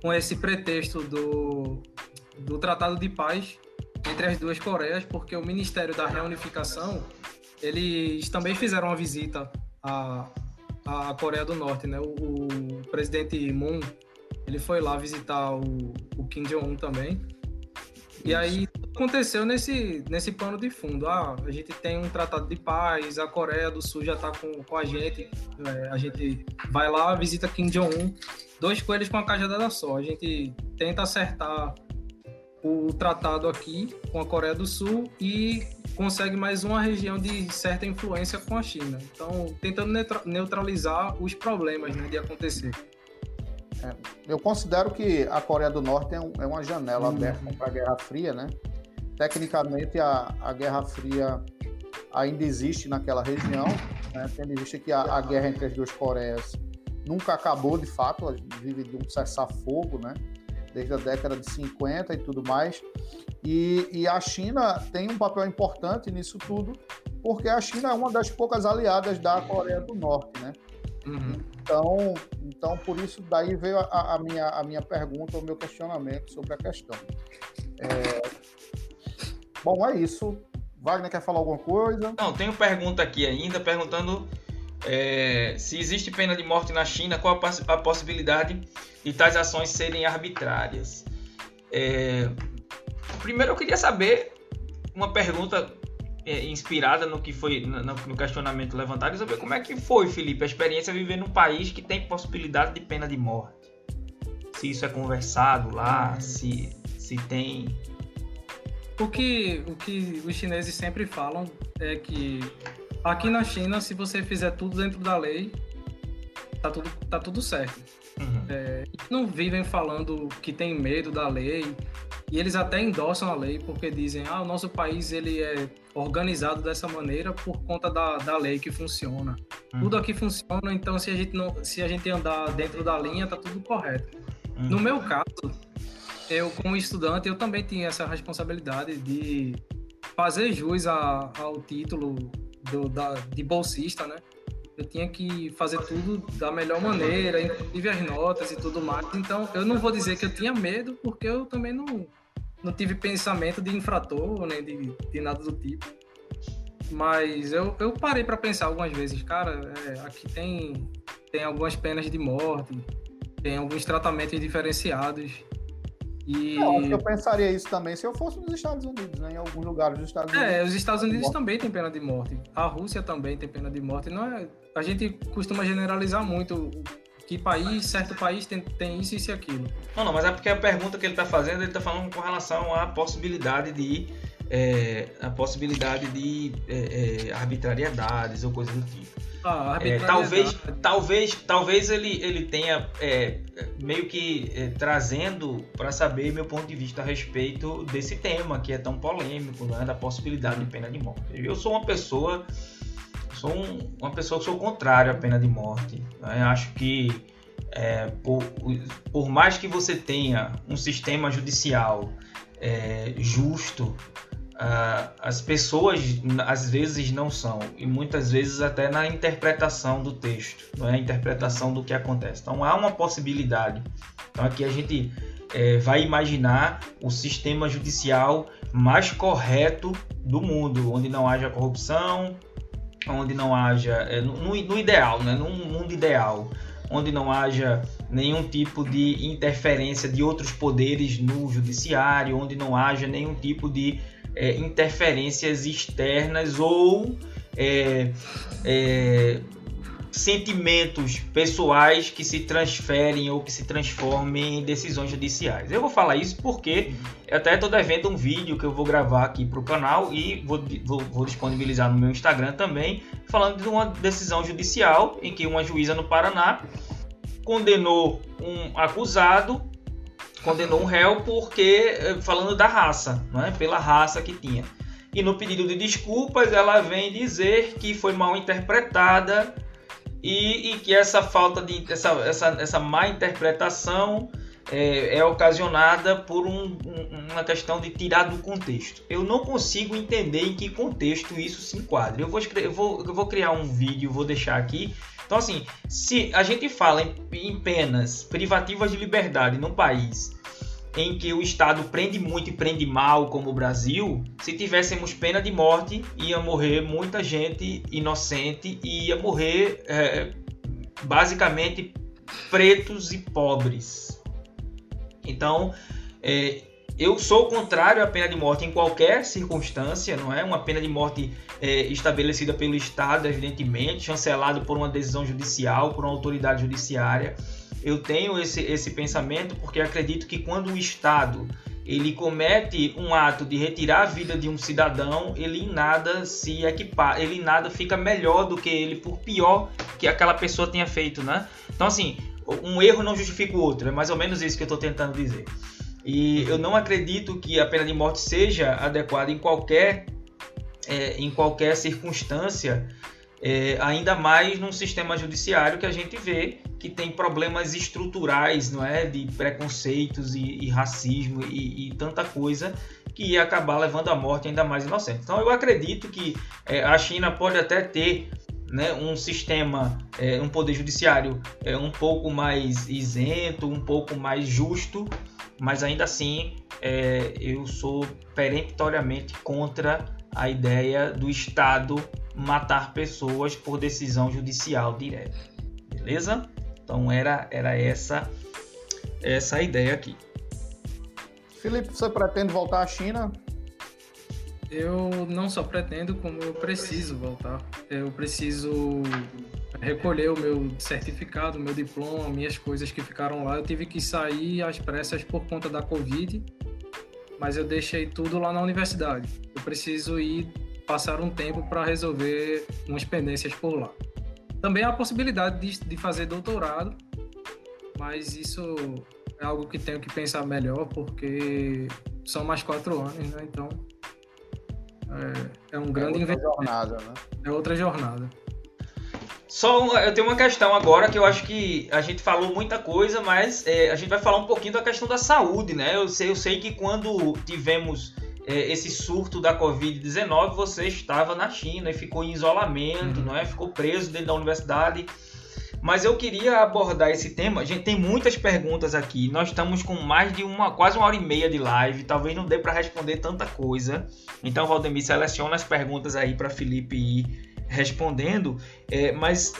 com esse pretexto do, do Tratado de Paz entre as duas Coreias, porque o Ministério da Reunificação eles também fizeram uma visita a, a Coreia do Norte, né? O, o presidente Moon, ele foi lá visitar o, o Kim Jong-un também. E aí aconteceu nesse, nesse pano de fundo. Ah, a gente tem um tratado de paz, a Coreia do Sul já está com, com a gente, é, a gente vai lá, visita Kim Jong-un, dois coelhos com a cajadada só. A gente tenta acertar o tratado aqui com a Coreia do Sul e consegue mais uma região de certa influência com a China. Então, tentando neutralizar os problemas né, de acontecer. É, eu considero que a Coreia do Norte é, um, é uma janela hum. aberta para a Guerra Fria, né? Tecnicamente, a, a Guerra Fria ainda existe naquela região, né? tendo em vista que a, a guerra entre as duas Coreias nunca acabou de fato, vive de um cessar-fogo, né? Desde a década de 50 e tudo mais. E, e, a China tem um papel importante nisso tudo, porque a China é uma das poucas aliadas da Coreia do Norte, né? Uhum. Então, então, por isso daí veio a, a, minha, a minha pergunta, o meu questionamento sobre a questão. É... Bom, é isso. Wagner quer falar alguma coisa? Não, tenho pergunta aqui ainda, perguntando é, se existe pena de morte na China, qual a, possibilidade de tais ações serem arbitrárias? É, primeiro, eu queria saber uma pergunta é, inspirada no que foi no, no, questionamento levantado, saber como é que foi, Felipe, a experiência de viver num país que tem possibilidade de pena de morte. Se isso é conversado lá, se, se tem. O que, o que os chineses sempre falam é que Aqui na China, se você fizer tudo dentro da lei, tá tudo, tá tudo certo. Uhum. É, não vivem falando que tem medo da lei e eles até endossam a lei porque dizem ah o nosso país ele é organizado dessa maneira por conta da, da lei que funciona uhum. tudo aqui funciona então se a gente não se a gente andar dentro da linha tá tudo correto uhum. no meu caso eu como estudante eu também tinha essa responsabilidade de fazer jus a, ao título do, da, de bolsista, né? Eu tinha que fazer tudo da melhor maneira, inclusive as notas e tudo mais. Então, eu não vou dizer que eu tinha medo, porque eu também não, não tive pensamento de infrator, nem de, de nada do tipo. Mas eu, eu parei para pensar algumas vezes, cara, é, aqui tem, tem algumas penas de morte, tem alguns tratamentos diferenciados. E... Eu acho que eu pensaria isso também se eu fosse nos Estados Unidos, né? Em alguns lugares dos Estados Unidos. É, os Estados Unidos também tem pena de morte. A Rússia também tem pena de morte. Não é... A gente costuma generalizar muito que país, certo país tem, tem isso, isso e aquilo. Não, não, mas é porque a pergunta que ele está fazendo, ele está falando com relação à possibilidade de é, a possibilidade de é, é, arbitrariedades ou coisas do tipo. Ah, é, talvez, talvez, talvez ele, ele tenha é, meio que trazendo para saber meu ponto de vista a respeito desse tema que é tão polêmico, né, da possibilidade de pena de morte. Eu sou uma pessoa, sou um, uma pessoa que sou contrário à pena de morte. Né? Acho que é, por, por mais que você tenha um sistema judicial é, justo Uh, as pessoas às vezes não são, e muitas vezes até na interpretação do texto, não é a interpretação do que acontece. Então há uma possibilidade. Então aqui a gente é, vai imaginar o sistema judicial mais correto do mundo, onde não haja corrupção, onde não haja. É, no, no, ideal, né? num mundo ideal, onde não haja nenhum tipo de interferência de outros poderes no judiciário, onde não haja nenhum tipo de é, interferências externas ou é, é, sentimentos pessoais que se transferem ou que se transformem em decisões judiciais. Eu vou falar isso porque até estou devendo um vídeo que eu vou gravar aqui para o canal e vou, vou, vou, disponibilizar no meu Instagram também, falando de uma decisão judicial em que uma juíza no Paraná condenou um acusado condenou um réu porque eh, falando da raça, é? pela raça que tinha. E no pedido de desculpas ela vem dizer que foi mal interpretada e, e que essa falta de essa, essa, essa má interpretação é, é ocasionada por um, uma questão de tirar do contexto. Eu não consigo entender em que contexto isso se enquadra. Eu vou, eu vou, eu vou criar um vídeo, vou deixar aqui então, assim, se a gente fala em, em penas privativas de liberdade num país em que o Estado prende muito e prende mal, como o Brasil, se tivéssemos pena de morte, ia morrer muita gente inocente e ia morrer é, basicamente pretos e pobres. Então, é, eu sou contrário à pena de morte em qualquer circunstância, não é? Uma pena de morte é, estabelecida pelo Estado, evidentemente, chancelado por uma decisão judicial, por uma autoridade judiciária. Eu tenho esse, esse pensamento porque acredito que quando o Estado ele comete um ato de retirar a vida de um cidadão, ele em nada se equipar, ele em nada fica melhor do que ele, por pior que aquela pessoa tenha feito, né? Então, assim, um erro não justifica o outro, é mais ou menos isso que eu estou tentando dizer. E eu não acredito que a pena de morte seja adequada em qualquer, é, em qualquer circunstância, é, ainda mais num sistema judiciário que a gente vê que tem problemas estruturais, não é, de preconceitos e, e racismo e, e, tanta coisa que ia acabar levando à morte ainda mais inocente. Então eu acredito que é, a China pode até ter né, um sistema, é, um poder judiciário é, um pouco mais isento, um pouco mais justo, mas ainda assim é, eu sou peremptoriamente contra a ideia do Estado matar pessoas por decisão judicial direta. Beleza? Então era, era essa essa a ideia aqui. Felipe, você pretende voltar à China? Eu não só pretendo, como eu preciso voltar. Eu preciso recolher o meu certificado, o meu diploma, minhas coisas que ficaram lá. Eu tive que sair às pressas por conta da Covid, mas eu deixei tudo lá na universidade. Eu preciso ir passar um tempo para resolver umas pendências por lá. Também há a possibilidade de, de fazer doutorado, mas isso é algo que tenho que pensar melhor, porque são mais quatro anos, né? Então é, é um grande é outra investimento. Jornada, né? É outra jornada. Só eu tenho uma questão agora que eu acho que a gente falou muita coisa, mas é, a gente vai falar um pouquinho da questão da saúde, né? Eu sei, eu sei que quando tivemos é, esse surto da Covid-19, você estava na China e ficou em isolamento, uhum. não é? Ficou preso dentro da universidade. Mas eu queria abordar esse tema. A gente tem muitas perguntas aqui. Nós estamos com mais de uma, quase uma hora e meia de live. Talvez não dê para responder tanta coisa. Então, Valdemir, seleciona as perguntas aí para Felipe ir respondendo, é, mas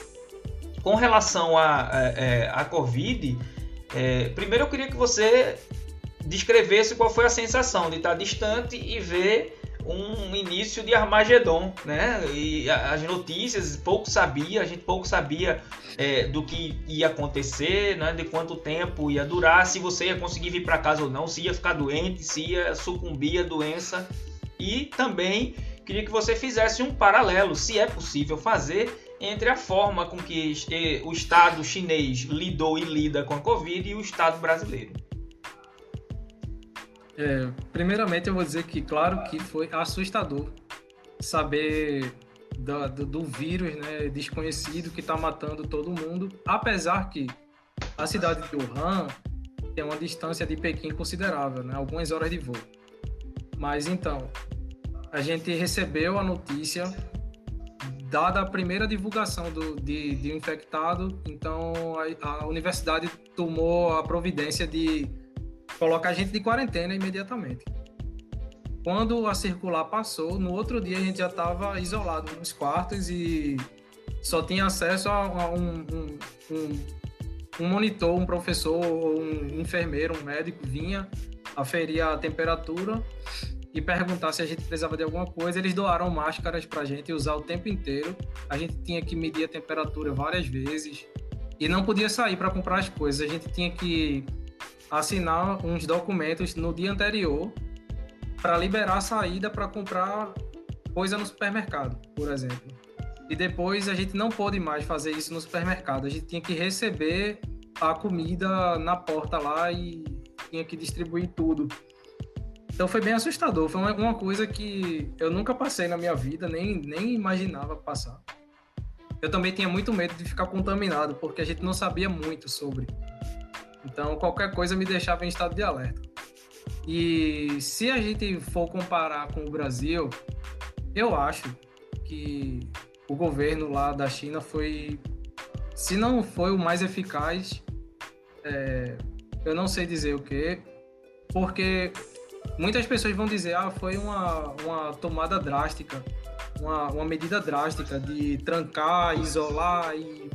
com relação à a, a, é, a, Covid, é, primeiro eu queria que você descrevesse qual foi a sensação de estar distante e ver um início de Armagedon, né? E as notícias, pouco sabia, a gente pouco sabia é, do que ia acontecer, né? De quanto tempo ia durar, se você ia conseguir vir para casa ou não, se ia ficar doente, se ia sucumbir à doença. E também queria que você fizesse um paralelo, se é possível fazer, entre a forma com que o Estado chinês lidou e lida com a Covid e o Estado brasileiro. É, primeiramente, eu vou dizer que, claro, que foi assustador saber do, do, do vírus né, desconhecido que está matando todo mundo, apesar que a cidade de Wuhan tem uma distância de Pequim considerável, né, algumas horas de voo. Mas então, a gente recebeu a notícia dada a primeira divulgação do, de, de um infectado, então a, a universidade tomou a providência de coloca a gente de quarentena imediatamente. Quando a circular passou, no outro dia a gente já estava isolado nos quartos e só tinha acesso a, a um, um, um, um, monitor, um professor, um enfermeiro, um médico vinha aferir a temperatura e perguntar se a gente precisava de alguma coisa. Eles doaram máscaras para a gente usar o tempo inteiro. A gente tinha que medir a temperatura várias vezes e não podia sair para comprar as coisas. A gente tinha que assinar uns documentos no dia anterior para liberar a saída para comprar coisa no supermercado, por exemplo. E depois a gente não pôde mais fazer isso no supermercado. A gente tinha que receber a comida na porta lá e tinha que distribuir tudo. Então foi bem assustador. Foi uma, coisa que eu nunca passei na minha vida, nem, nem imaginava passar. Eu também tinha muito medo de ficar contaminado, porque a gente não sabia muito sobre. Então, qualquer coisa me deixava em estado de alerta. E se a gente for comparar com o Brasil, eu acho que o governo lá da China foi, se não foi o mais eficaz, é, eu não sei dizer o que, porque muitas pessoas vão dizer, ah, foi uma, uma tomada drástica, uma, uma medida drástica de trancar, isolar e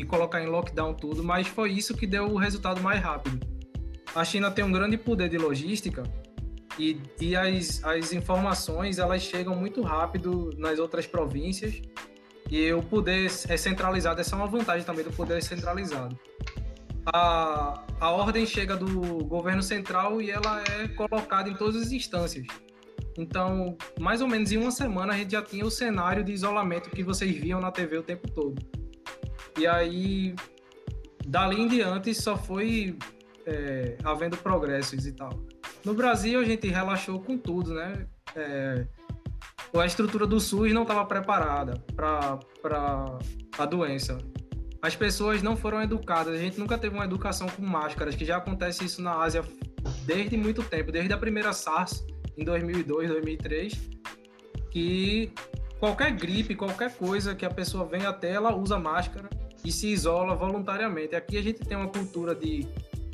e colocar em lockdown tudo, mas foi isso que deu o resultado mais rápido. A China tem um grande poder de logística e, e as, as informações elas chegam muito rápido nas outras províncias e o poder é centralizado, essa é uma vantagem também do poder centralizado. A, a ordem chega do governo central e ela é colocada em todas as instâncias. Então, mais ou menos em uma semana a gente já tinha o cenário de isolamento que vocês viam na TV o tempo todo. E aí, dali em diante, só foi é, havendo progressos e tal. No Brasil, a gente relaxou com tudo, né? É, a estrutura do SUS não estava preparada para a doença. As pessoas não foram educadas. A gente nunca teve uma educação com máscaras, que já acontece isso na Ásia desde muito tempo, desde a primeira SARS em 2002, 2003, que qualquer gripe, qualquer coisa que a pessoa venha até, ela usa máscara e se isola voluntariamente. Aqui a gente tem uma cultura de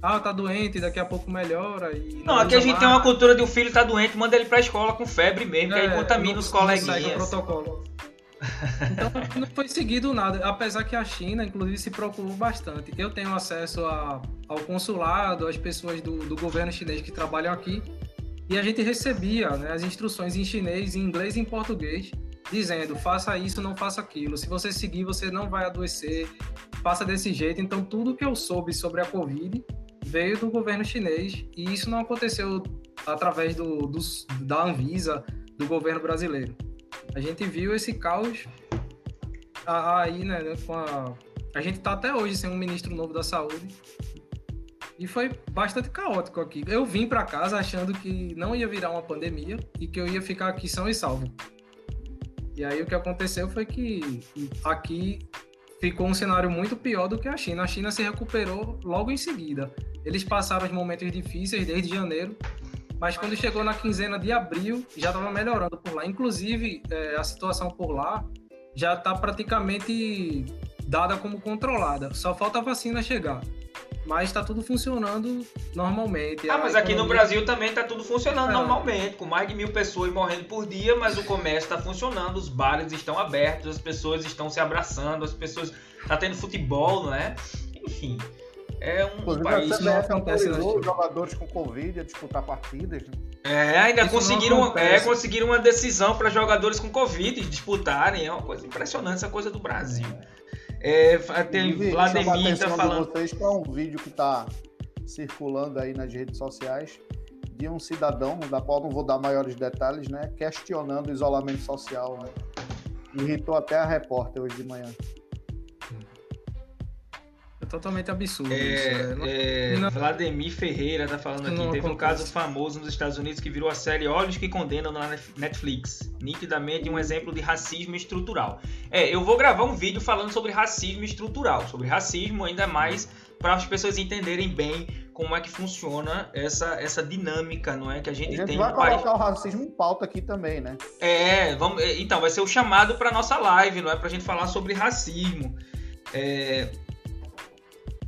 ah, tá doente, daqui a pouco melhora. E não, não aqui a gente tem uma cultura de o um filho tá doente, manda ele pra escola com febre mesmo, é, que aí é, contamina não, os coleguinhas. Não protocolo. Então não foi seguido nada, apesar que a China, inclusive, se preocupou bastante. Eu tenho acesso a, ao consulado, às pessoas do, do governo chinês que trabalham aqui, e a gente recebia né, as instruções em chinês, em inglês e em português dizendo faça isso, não faça aquilo. Se você seguir, você não vai adoecer. Faça desse jeito. Então, tudo que eu soube sobre a Covid veio do governo chinês e isso não aconteceu através do, do da Anvisa, do governo brasileiro. A gente viu esse caos aí, né, né, com a... A gente está até hoje sem um ministro novo da saúde. E foi bastante caótico aqui. Eu vim para casa achando que não ia virar uma pandemia e que eu ia ficar aqui são e salvo. E aí o que aconteceu foi que aqui ficou um cenário muito pior do que a China. A China se recuperou logo em seguida. Eles passaram os momentos difíceis desde janeiro, mas quando chegou na quinzena de abril já estava melhorando por lá. Inclusive é, a situação por lá já está praticamente dada como controlada. Só falta a vacina chegar mas está tudo funcionando normalmente. Ah, mas aqui no Brasil também está tudo funcionando é. normalmente, com mais de mil pessoas morrendo por dia, mas o comércio está funcionando, os bares estão abertos, as pessoas estão se abraçando, as pessoas. Tá tendo futebol, não é? Enfim. É um Inclusive, país que não acontece os jogadores com Covid a disputar partidas. Né? É, ainda Isso conseguiram, é, conseguiram uma decisão para jogadores com Covid disputarem. É uma coisa impressionante essa coisa do Brasil. É, tem Vladimir tá falando. vocês para um vídeo que está circulando aí nas redes sociais de um cidadão, da qual não vou dar maiores detalhes, né, questionando o isolamento social. Né? Irritou até a repórter hoje de manhã. É totalmente absurdo é, isso. Né? É, não... Vladimir Ferreira tá falando aqui. Teve acontece. um caso famoso nos Estados Unidos que virou a série Olhos que Condenam na Netflix. Nitidamente um exemplo de racismo estrutural. É, eu vou gravar um vídeo falando sobre racismo estrutural, sobre racismo ainda mais para as pessoas entenderem bem como é que funciona essa, essa dinâmica, não é que a gente, a gente tem vai colocar país. o racismo em pauta aqui também, né? É, vamos, é, então vai ser o chamado para nossa live, não é para a gente falar sobre racismo. É,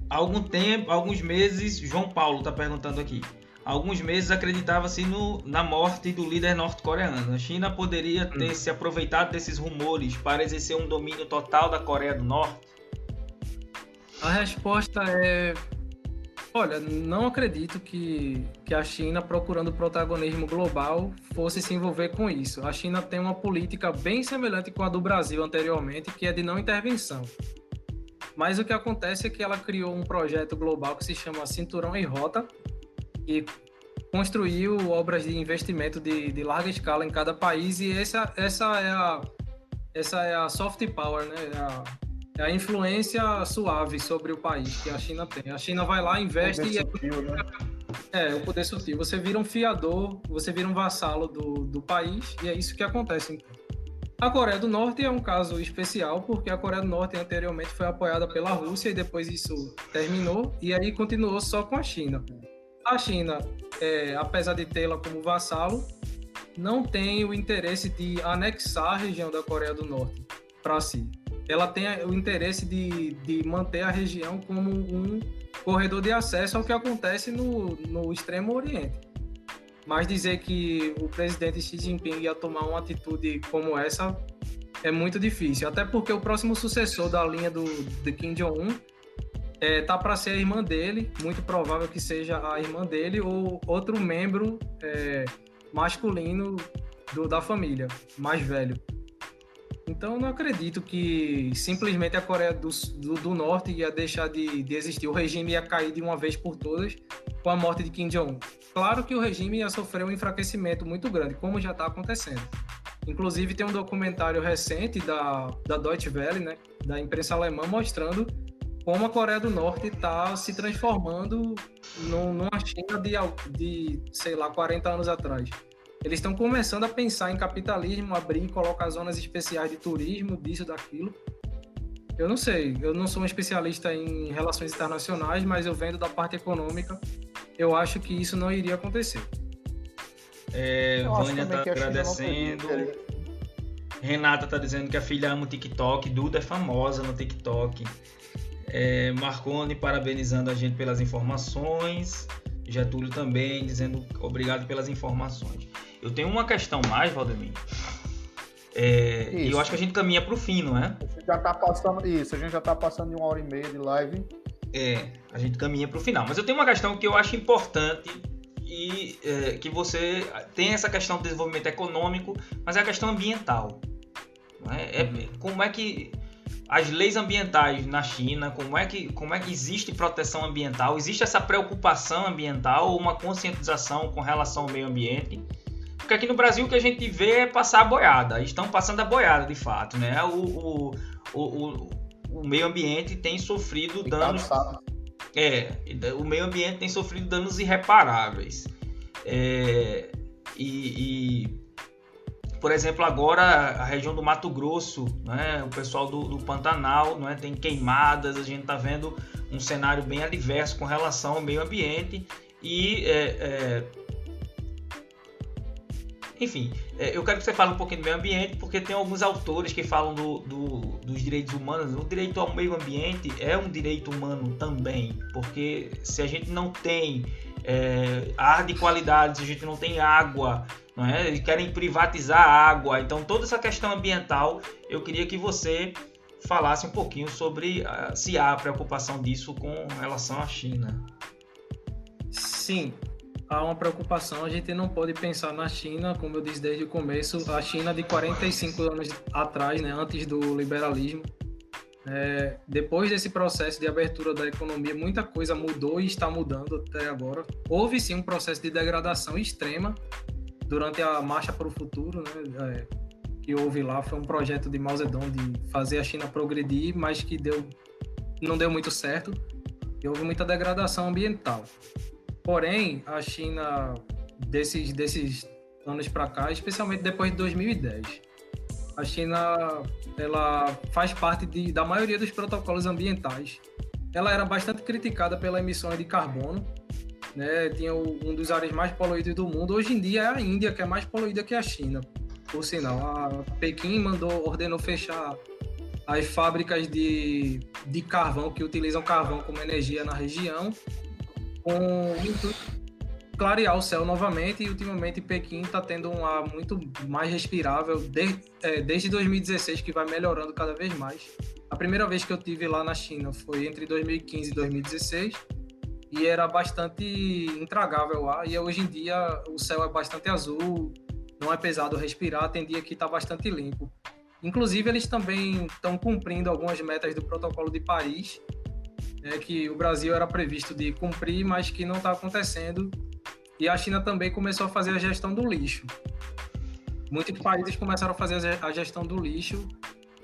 algum tempo, alguns meses, João Paulo está perguntando aqui. Alguns meses acreditava-se na morte do líder norte-coreano. A China poderia ter hum. se aproveitado desses rumores para exercer um domínio total da Coreia do Norte? A resposta é Olha, não acredito que, que a China, procurando protagonismo global, fosse se envolver com isso. A China tem uma política bem semelhante com a do Brasil anteriormente, que é de não intervenção. Mas o que acontece é que ela criou um projeto global que se chama Cinturão e Rota, e construiu obras de investimento de, de larga escala em cada país, e essa, essa, é, a, essa é a soft power, né? É a, é a influência suave sobre o país que a China tem. A China vai lá, investe e. Sutil, né? É, o poder sutil. Você vira um fiador, você vira um vassalo do, do país, e é isso que acontece. Então. A Coreia do Norte é um caso especial, porque a Coreia do Norte anteriormente foi apoiada pela Rússia e depois isso terminou, e aí continuou só com a China. A China, é, apesar de tê-la como vassalo, não tem o interesse de anexar a região da Coreia do Norte para si ela tem o interesse de, de manter a região como um corredor de acesso ao que acontece no, no Extremo Oriente. Mas dizer que o presidente Xi Jinping ia tomar uma atitude como essa é muito difícil, até porque o próximo sucessor da linha do Kim Jong-un é, tá para ser a irmã dele, muito provável que seja a irmã dele ou outro membro é, masculino do, da família, mais velho. Então eu não acredito que simplesmente a Coreia do, do, do Norte ia deixar de, de, existir. O regime ia cair de uma vez por todas com a morte de Kim Jong-un. Claro que o regime ia sofrer um enfraquecimento muito grande, como já está acontecendo. Inclusive tem um documentário recente da, da Deutsche Welle, né, da imprensa alemã, mostrando como a Coreia do Norte está se transformando numa China de, de, sei lá, 40 anos atrás. Eles estão começando a pensar em capitalismo, abrir, colocar zonas especiais de turismo, disso, daquilo. Eu não sei, eu não sou um especialista em relações internacionais, mas eu vendo da parte econômica, eu acho que isso não iria acontecer. É, Vânia está agradecendo. Renata está dizendo que a filha ama o TikTok. Duda é famosa no TikTok. É, Marcone parabenizando a gente pelas informações. Getúlio também dizendo obrigado pelas informações. Eu tenho uma questão mais, Valdemir. É, e eu acho que a gente caminha para o fim, não é? Já tá passando isso, a gente já está passando de uma hora e meia de live. É, a gente caminha para o final. Mas eu tenho uma questão que eu acho importante e é, que você tem essa questão do desenvolvimento econômico, mas é a questão ambiental. É? É, como é que as leis ambientais na China, como é que como é que existe proteção ambiental? Existe essa preocupação ambiental ou uma conscientização com relação ao meio ambiente? Porque aqui no Brasil o que a gente vê é passar a boiada. Estão passando a boiada, de fato, né? O, o, o, o meio ambiente tem sofrido danos. É, o meio ambiente tem sofrido danos irreparáveis. É, e, e, por exemplo, agora a região do Mato Grosso, né, o pessoal do, do Pantanal né, tem queimadas, a gente está vendo um cenário bem adverso com relação ao meio ambiente e é, é, enfim, é, eu quero que você fale um pouquinho do meio ambiente, porque tem alguns autores que falam do, do, dos direitos humanos. O direito ao meio ambiente é um direito humano também, porque se a gente não tem é, ar de qualidade, se a gente não tem água, não é? Eles querem privatizar a água. Então, toda essa questão ambiental, eu queria que você falasse um pouquinho sobre uh, se há preocupação disso com relação à China. Sim, há uma preocupação. A gente não pode pensar na China, como eu disse desde o começo, a China de 45 anos atrás, né, antes do liberalismo. É, depois desse processo de abertura da economia, muita coisa mudou e está mudando até agora. Houve sim um processo de degradação extrema durante a marcha para o futuro, né? É, que houve lá foi um projeto de Mao Zedong de fazer a China progredir, mas que deu não deu muito certo. E houve muita degradação ambiental. Porém, a China desses desses anos para cá, especialmente depois de 2010, a China ela faz parte de, da maioria dos protocolos ambientais. Ela era bastante criticada pela emissão de carbono, né? Tinha um dos áreas mais poluídos do mundo. Hoje em dia é a Índia que é mais poluída que a China. Por sinal, a Pequim mandou ordenou fechar as fábricas de, de carvão que utilizam carvão como energia na região, com clarear o céu novamente e ultimamente Pequim está tendo um ar muito mais respirável desde, é, desde 2016 que vai melhorando cada vez mais. A primeira vez que eu tive lá na China foi entre 2015 e 2016 e era bastante intragável lá e hoje em dia o céu é bastante azul, não é pesado respirar, tem dia que está bastante limpo. Inclusive eles também estão cumprindo algumas metas do Protocolo de Paris, né, que o Brasil era previsto de cumprir, mas que não está acontecendo e a China também começou a fazer a gestão do lixo. Muitos países começaram a fazer a gestão do lixo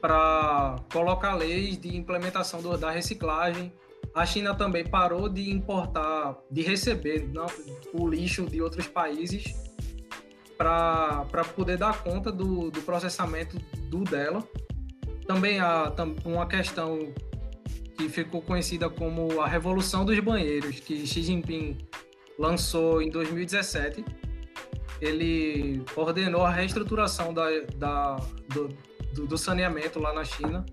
para colocar leis de implementação do, da reciclagem. A China também parou de importar, de receber não, o lixo de outros países para poder dar conta do, do processamento do dela. Também há uma questão que ficou conhecida como a Revolução dos Banheiros, que Xi Jinping lançou em 2017. Ele ordenou a reestruturação da, da do, do, saneamento lá na China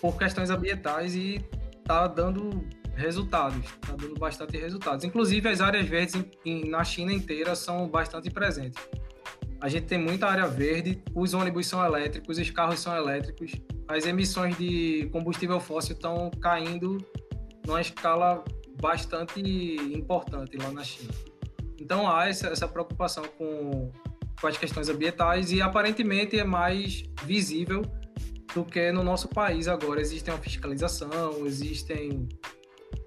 por questões ambientais e está dando resultados, está dando bastante resultados. Inclusive, as áreas verdes em, em, na China inteira são bastante presentes. A gente tem muita área verde, os ônibus são elétricos, os carros são elétricos, as emissões de combustível fóssil estão caindo numa escala bastante importante lá na China. Então há essa, essa preocupação com, com as questões ambientais e aparentemente é mais visível do que no nosso país agora. Existe uma fiscalização, existem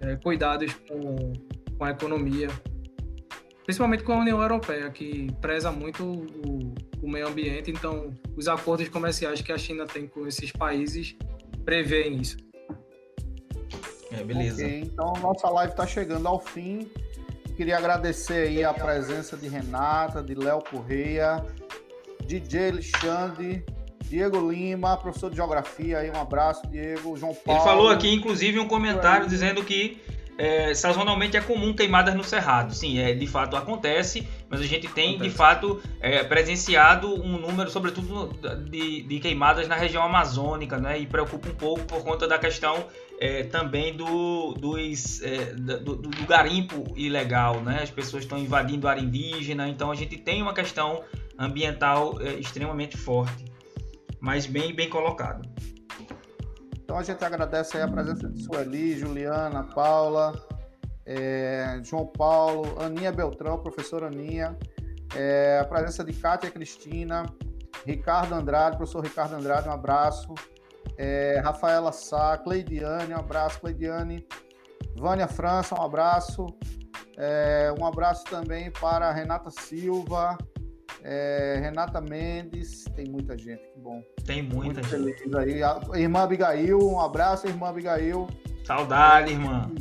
é, cuidados com, com a economia, principalmente com a União Europeia, que preza muito o, o meio ambiente. Então, os acordos comerciais que a China tem com esses países prevêem isso. É, beleza. Okay, então nossa live está chegando ao fim. Queria agradecer aí a presença de Renata, de Léo Correia, DJ Alexandre, Diego Lima, professor de geografia aí, um abraço, Diego, João Paulo. Ele falou aqui, inclusive, um comentário dizendo que é, sazonalmente é comum queimadas no cerrado. Sim, é, de fato acontece, mas a gente tem acontece. de fato é, presenciado um número, sobretudo, de, de, queimadas na região amazônica, né? E preocupa um pouco por conta da questão é, também do, dos, é, do, do, garimpo ilegal, né? As pessoas estão invadindo a área indígena, então a gente tem uma questão ambiental é, extremamente forte, mas bem, bem colocado. Então a gente agradece aí a presença de Sueli, Juliana, Paula, é, João Paulo, Aninha Beltrão, professora Aninha, é, a presença de Kátia Cristina, Ricardo Andrade, professor Ricardo Andrade, um abraço. É, Rafaela Sá, Cleidiane, um abraço, Cleidiane. Vânia França, um abraço. É, um abraço também para Renata Silva, é, Renata Mendes, tem muita gente, que bom. Tem muita Muito gente. Feliz aí. A irmã Abigail, um abraço, irmã Abigail. Saudade, irmã.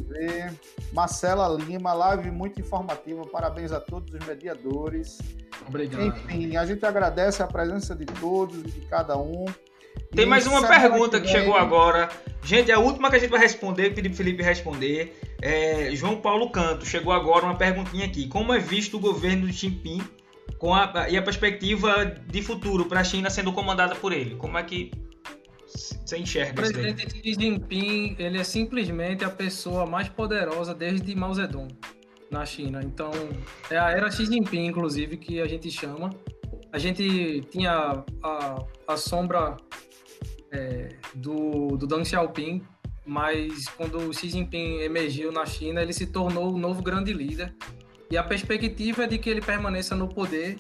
Marcela Lima, live muito informativa. Parabéns a todos os mediadores. Obrigado. Enfim, a gente agradece a presença de todos e de cada um. Tem e mais uma pergunta que, que chegou agora. Gente, é a última que a gente vai responder, pedir para Felipe responder. É, João Paulo Canto, chegou agora uma perguntinha aqui. Como é visto o governo de Jinping com a, e a perspectiva de futuro para a China sendo comandada por ele? Como é que você enxerga isso? O presidente Xi Jinping ele é simplesmente a pessoa mais poderosa desde Mao Zedong na China. Então, é a era Xi Jinping, inclusive, que a gente chama. A gente tinha a, a sombra é, do, do Deng Xiaoping, mas quando o Xi Jinping emergiu na China, ele se tornou o novo grande líder. E a perspectiva é de que ele permaneça no poder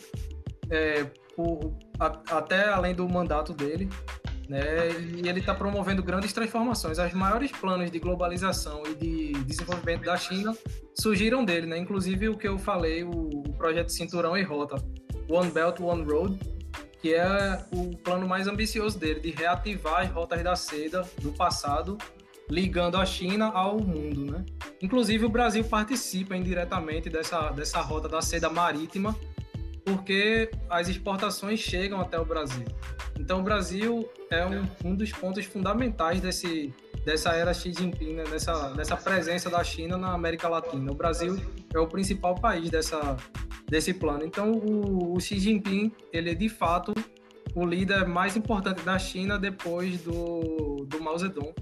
é, por, a, até além do mandato dele, né? E ele está promovendo grandes transformações. Os maiores planos de globalização e de desenvolvimento da China surgiram dele, né? Inclusive o que eu falei, o, o projeto Cinturão e Rota, One Belt One Road, que é o plano mais ambicioso dele de reativar as rotas da seda do passado, ligando a China ao mundo, né? Inclusive o Brasil participa indiretamente dessa dessa rota da seda marítima porque as exportações chegam até o Brasil. Então, o Brasil é um, um dos pontos fundamentais desse, dessa era Xi Jinping, né? dessa, dessa presença da China na América Latina. O Brasil é o principal país dessa, desse plano. Então, o, o Xi Jinping, ele é de fato o líder mais importante da China depois do, do Mao Zedong.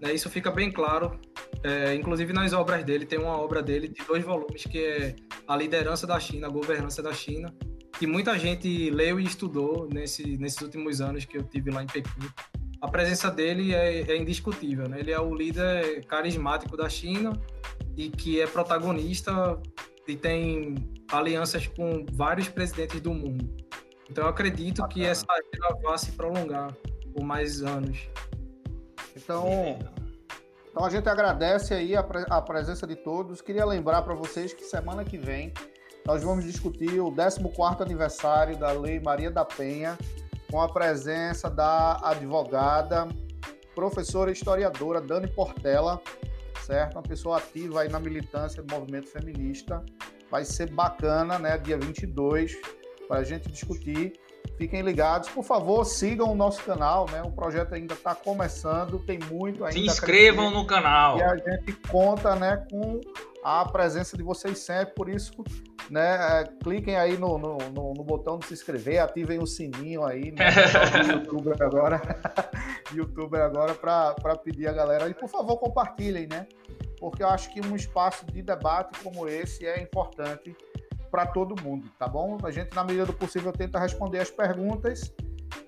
Né? Isso fica bem claro, é, inclusive nas obras dele. Tem uma obra dele de dois volumes que é A Liderança da China, a Governança da China, que muita gente leu e estudou nesse, nesses últimos anos que eu tive lá em Pequim. A presença dele é, é indiscutível. Né? Ele é o líder carismático da China e que é protagonista e tem alianças com vários presidentes do mundo. Então eu acredito que essa era vai se prolongar por mais anos. Então, então a gente agradece aí a, pre a presença de todos. Queria lembrar para vocês que semana que vem nós vamos discutir o 14º aniversário da Lei Maria da Penha, com a presença da advogada, professora e historiadora Dani Portela, certo? Uma pessoa ativa aí na militância do movimento feminista. Vai ser bacana, né? Dia 22, para a gente discutir. Fiquem ligados, por favor, sigam o nosso canal, né? O projeto ainda está começando, tem muito ainda. Se inscrevam no canal. E a gente conta, né, com a presença de vocês sempre, por isso, né, é, cliquem aí no, no, no, no botão de se inscrever, ativem o sininho aí, né, youtuber agora, youtuber agora para pedir a galera e por favor compartilhem, né, porque eu acho que um espaço de debate como esse é importante para todo mundo, tá bom? A gente, na medida do possível, tenta responder as perguntas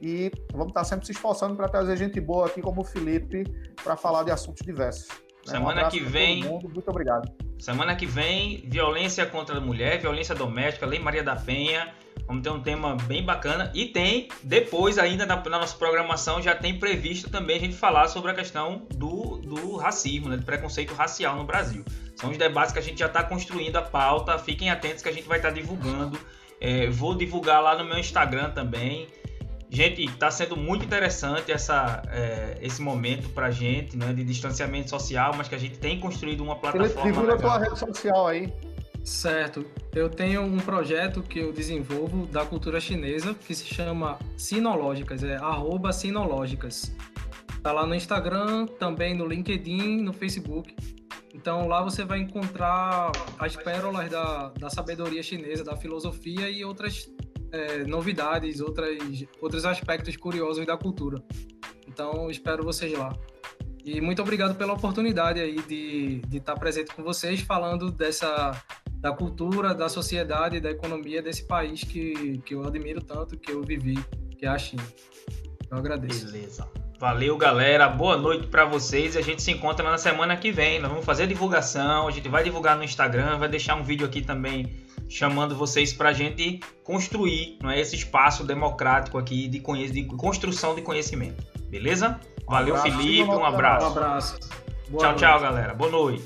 e vamos estar sempre se esforçando para trazer gente boa aqui como o Felipe para falar de assuntos diversos. Né? Semana um que vem. Muito obrigado. Semana que vem, violência contra a mulher, violência doméstica, Lei Maria da Penha. Vamos ter um tema bem bacana. E tem, depois ainda na, na, nossa programação, já tem previsto também a gente falar sobre a questão do, do racismo, né, do preconceito racial no Brasil. São os debates que a gente já está construindo a pauta. Fiquem atentos que a gente vai estar tá divulgando. É, vou divulgar lá no meu Instagram também. Gente, está sendo muito interessante essa, é, esse momento para a gente, né, de distanciamento social, mas que a gente tem construído uma plataforma. Divulga a tua rede social aí. Certo. Eu tenho um projeto que eu desenvolvo da cultura chinesa que se chama Sinológicas, é arroba Sinológicas. Tá lá no Instagram, também no LinkedIn, no Facebook. Então lá você vai encontrar as pérolas da, da sabedoria chinesa, da filosofia e outras é, novidades, outras, outros aspectos curiosos da cultura. Então, espero vocês lá. E muito obrigado pela oportunidade aí de, de estar presente com vocês, falando dessa da cultura, da sociedade, da economia desse país que, que eu admiro tanto, que eu vivi, que é a China. Eu agradeço. Beleza. Valeu, galera. Boa noite para vocês. A gente se encontra na semana que vem. Nós vamos fazer divulgação. A gente vai divulgar no Instagram, vai deixar um vídeo aqui também chamando vocês para a gente construir não é, esse espaço democrático aqui de, de construção de conhecimento. Beleza? Valeu, um Felipe. Um abraço. Um abraço. Boa tchau, noite. tchau, galera. Boa noite.